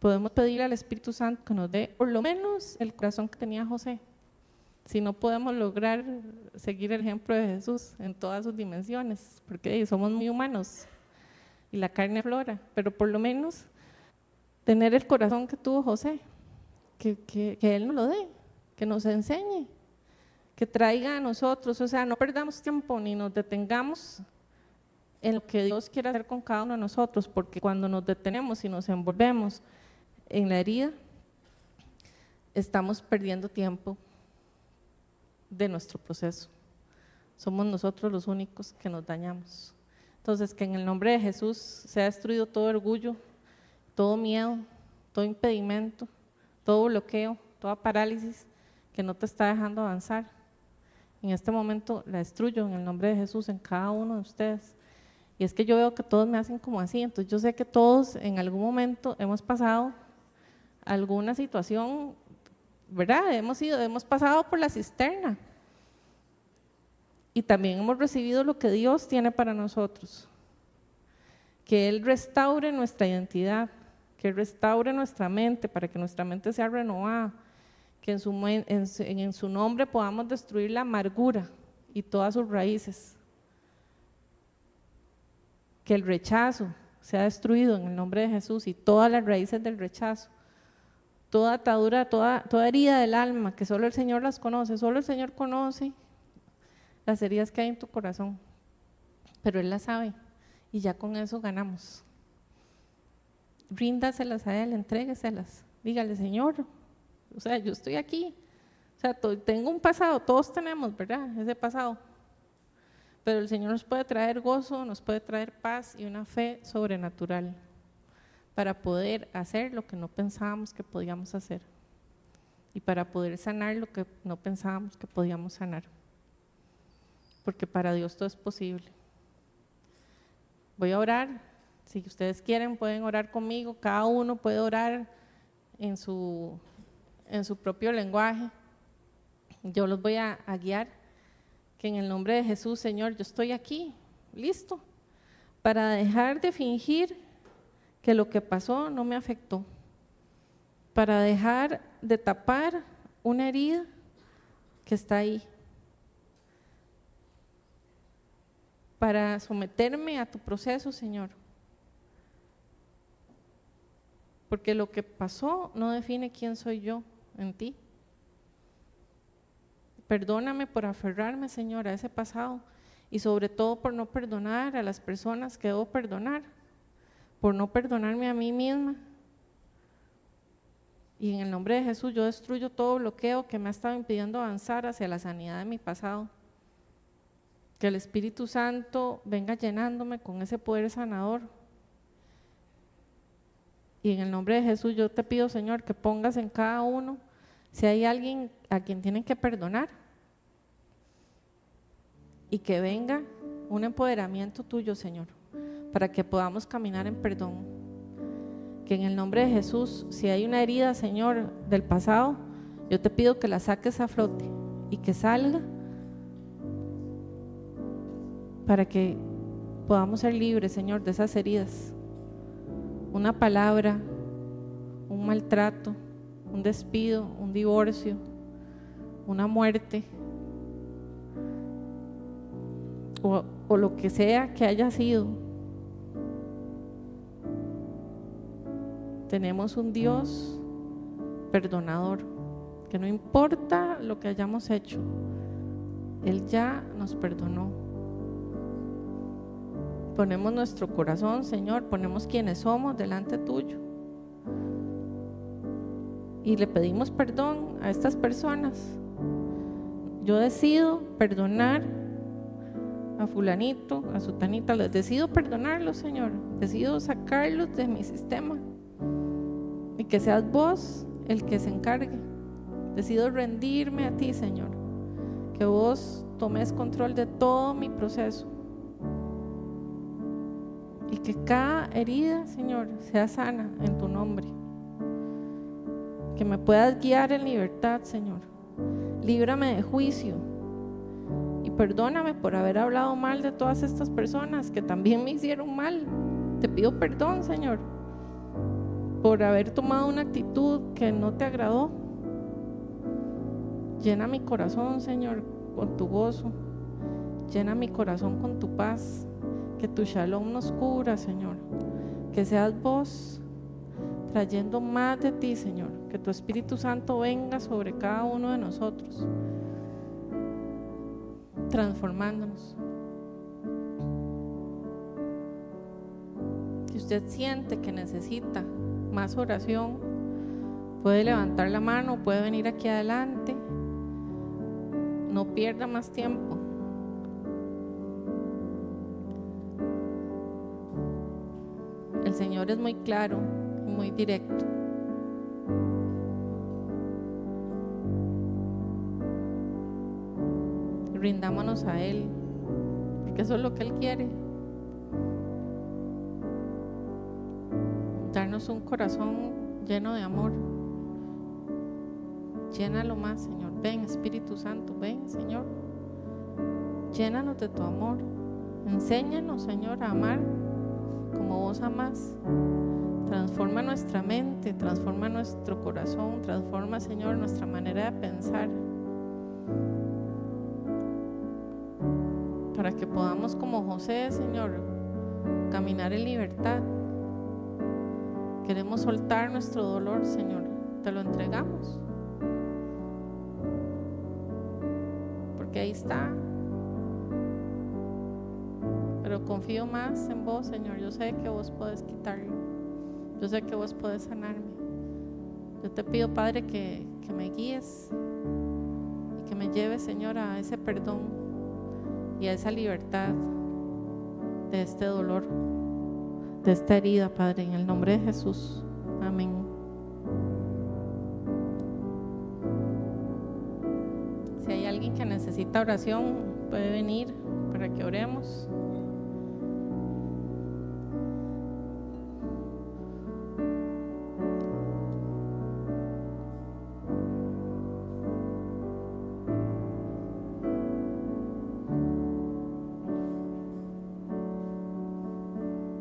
Podemos pedirle al Espíritu Santo que nos dé por lo menos el corazón que tenía José. Si no podemos lograr seguir el ejemplo de Jesús en todas sus dimensiones, porque somos muy humanos, y la carne flora, pero por lo menos tener el corazón que tuvo José, que, que, Él nos lo dé, que nos enseñe, que traiga a nosotros, o sea, no perdamos tiempo ni nos detengamos en lo que Dios quiere hacer con cada uno de nosotros, porque cuando nos detenemos y nos envolvemos en la herida, estamos perdiendo tiempo de nuestro proceso. Somos nosotros los únicos que nos dañamos. Entonces, que en el nombre de Jesús se ha destruido todo orgullo, todo miedo, todo impedimento, todo bloqueo, toda parálisis que no te está dejando avanzar. En este momento la destruyo en el nombre de Jesús en cada uno de ustedes. Y es que yo veo que todos me hacen como así, entonces yo sé que todos en algún momento hemos pasado alguna situación, ¿verdad? Hemos, ido, hemos pasado por la cisterna y también hemos recibido lo que Dios tiene para nosotros. Que Él restaure nuestra identidad, que restaure nuestra mente para que nuestra mente sea renovada, que en su, en su nombre podamos destruir la amargura y todas sus raíces. Que el rechazo sea destruido en el nombre de Jesús y todas las raíces del rechazo. Toda atadura, toda, toda herida del alma, que solo el Señor las conoce, solo el Señor conoce las heridas que hay en tu corazón, pero Él las sabe y ya con eso ganamos. Ríndaselas a Él, entrégueselas. Dígale, Señor, o sea, yo estoy aquí. O sea, tengo un pasado, todos tenemos, ¿verdad? Ese pasado. Pero el Señor nos puede traer gozo, nos puede traer paz y una fe sobrenatural para poder hacer lo que no pensábamos que podíamos hacer y para poder sanar lo que no pensábamos que podíamos sanar porque para Dios todo es posible. Voy a orar, si ustedes quieren pueden orar conmigo, cada uno puede orar en su, en su propio lenguaje. Yo los voy a, a guiar, que en el nombre de Jesús, Señor, yo estoy aquí, listo, para dejar de fingir que lo que pasó no me afectó, para dejar de tapar una herida que está ahí para someterme a tu proceso, Señor. Porque lo que pasó no define quién soy yo en ti. Perdóname por aferrarme, Señor, a ese pasado y sobre todo por no perdonar a las personas que debo perdonar, por no perdonarme a mí misma. Y en el nombre de Jesús yo destruyo todo bloqueo que me ha estado impidiendo avanzar hacia la sanidad de mi pasado. Que el Espíritu Santo venga llenándome con ese poder sanador. Y en el nombre de Jesús yo te pido, Señor, que pongas en cada uno, si hay alguien a quien tienen que perdonar, y que venga un empoderamiento tuyo, Señor, para que podamos caminar en perdón. Que en el nombre de Jesús, si hay una herida, Señor, del pasado, yo te pido que la saques a flote y que salga para que podamos ser libres, Señor, de esas heridas. Una palabra, un maltrato, un despido, un divorcio, una muerte, o, lo que sea que haya sido. Tenemos un Dios perdonador, que no importa lo que hayamos hecho, Él ya nos perdonó. Ponemos nuestro corazón, Señor, ponemos quienes somos delante tuyo. Y le pedimos perdón a estas personas. Yo decido perdonar a fulanito, a sutanita, decido perdonarlos, Señor. Decido sacarlos de mi sistema. Y que seas vos el que se encargue. Decido rendirme a ti, Señor. Que vos tomes control de todo mi proceso. Y que cada herida, Señor, sea sana en tu nombre. Que me puedas guiar en libertad, Señor. Líbrame de juicio. Y perdóname por haber hablado mal de todas estas personas que también me hicieron mal. Te pido perdón, Señor, por haber tomado una actitud que no te agradó. Llena mi corazón, Señor, con tu gozo. Llena mi corazón con tu paz que tu shalom nos cubra, Señor. Que seas vos trayendo más de ti, Señor. Que tu Espíritu Santo venga sobre cada uno de nosotros, transformándonos. Si usted siente que necesita más oración, puede levantar la mano, puede venir aquí adelante. No pierda más tiempo. El Señor es muy claro muy directo. Rindámonos a Él, porque eso es lo que Él quiere. Darnos un corazón lleno de amor. Llénalo más, Señor. Ven, Espíritu Santo, ven, Señor. Llénanos de tu amor. Enséñanos, Señor, a amar como vos amas. Transforma nuestra mente, transforma nuestro corazón, transforma, Señor, nuestra manera de pensar. Para que podamos, como José, Señor, caminar en libertad. Queremos soltar nuestro dolor, Señor. Te lo entregamos. Porque ahí está, pero confío más en vos, Señor. Yo sé que vos podés quitarlo. Yo sé que vos podés sanarme. Yo te pido, Padre, que, que me guíes y que me lleves, Señor, a ese perdón y a esa libertad de este dolor, de esta herida, Padre, en el nombre de Jesús. Amén. Si hay alguien que necesita oración, puede venir.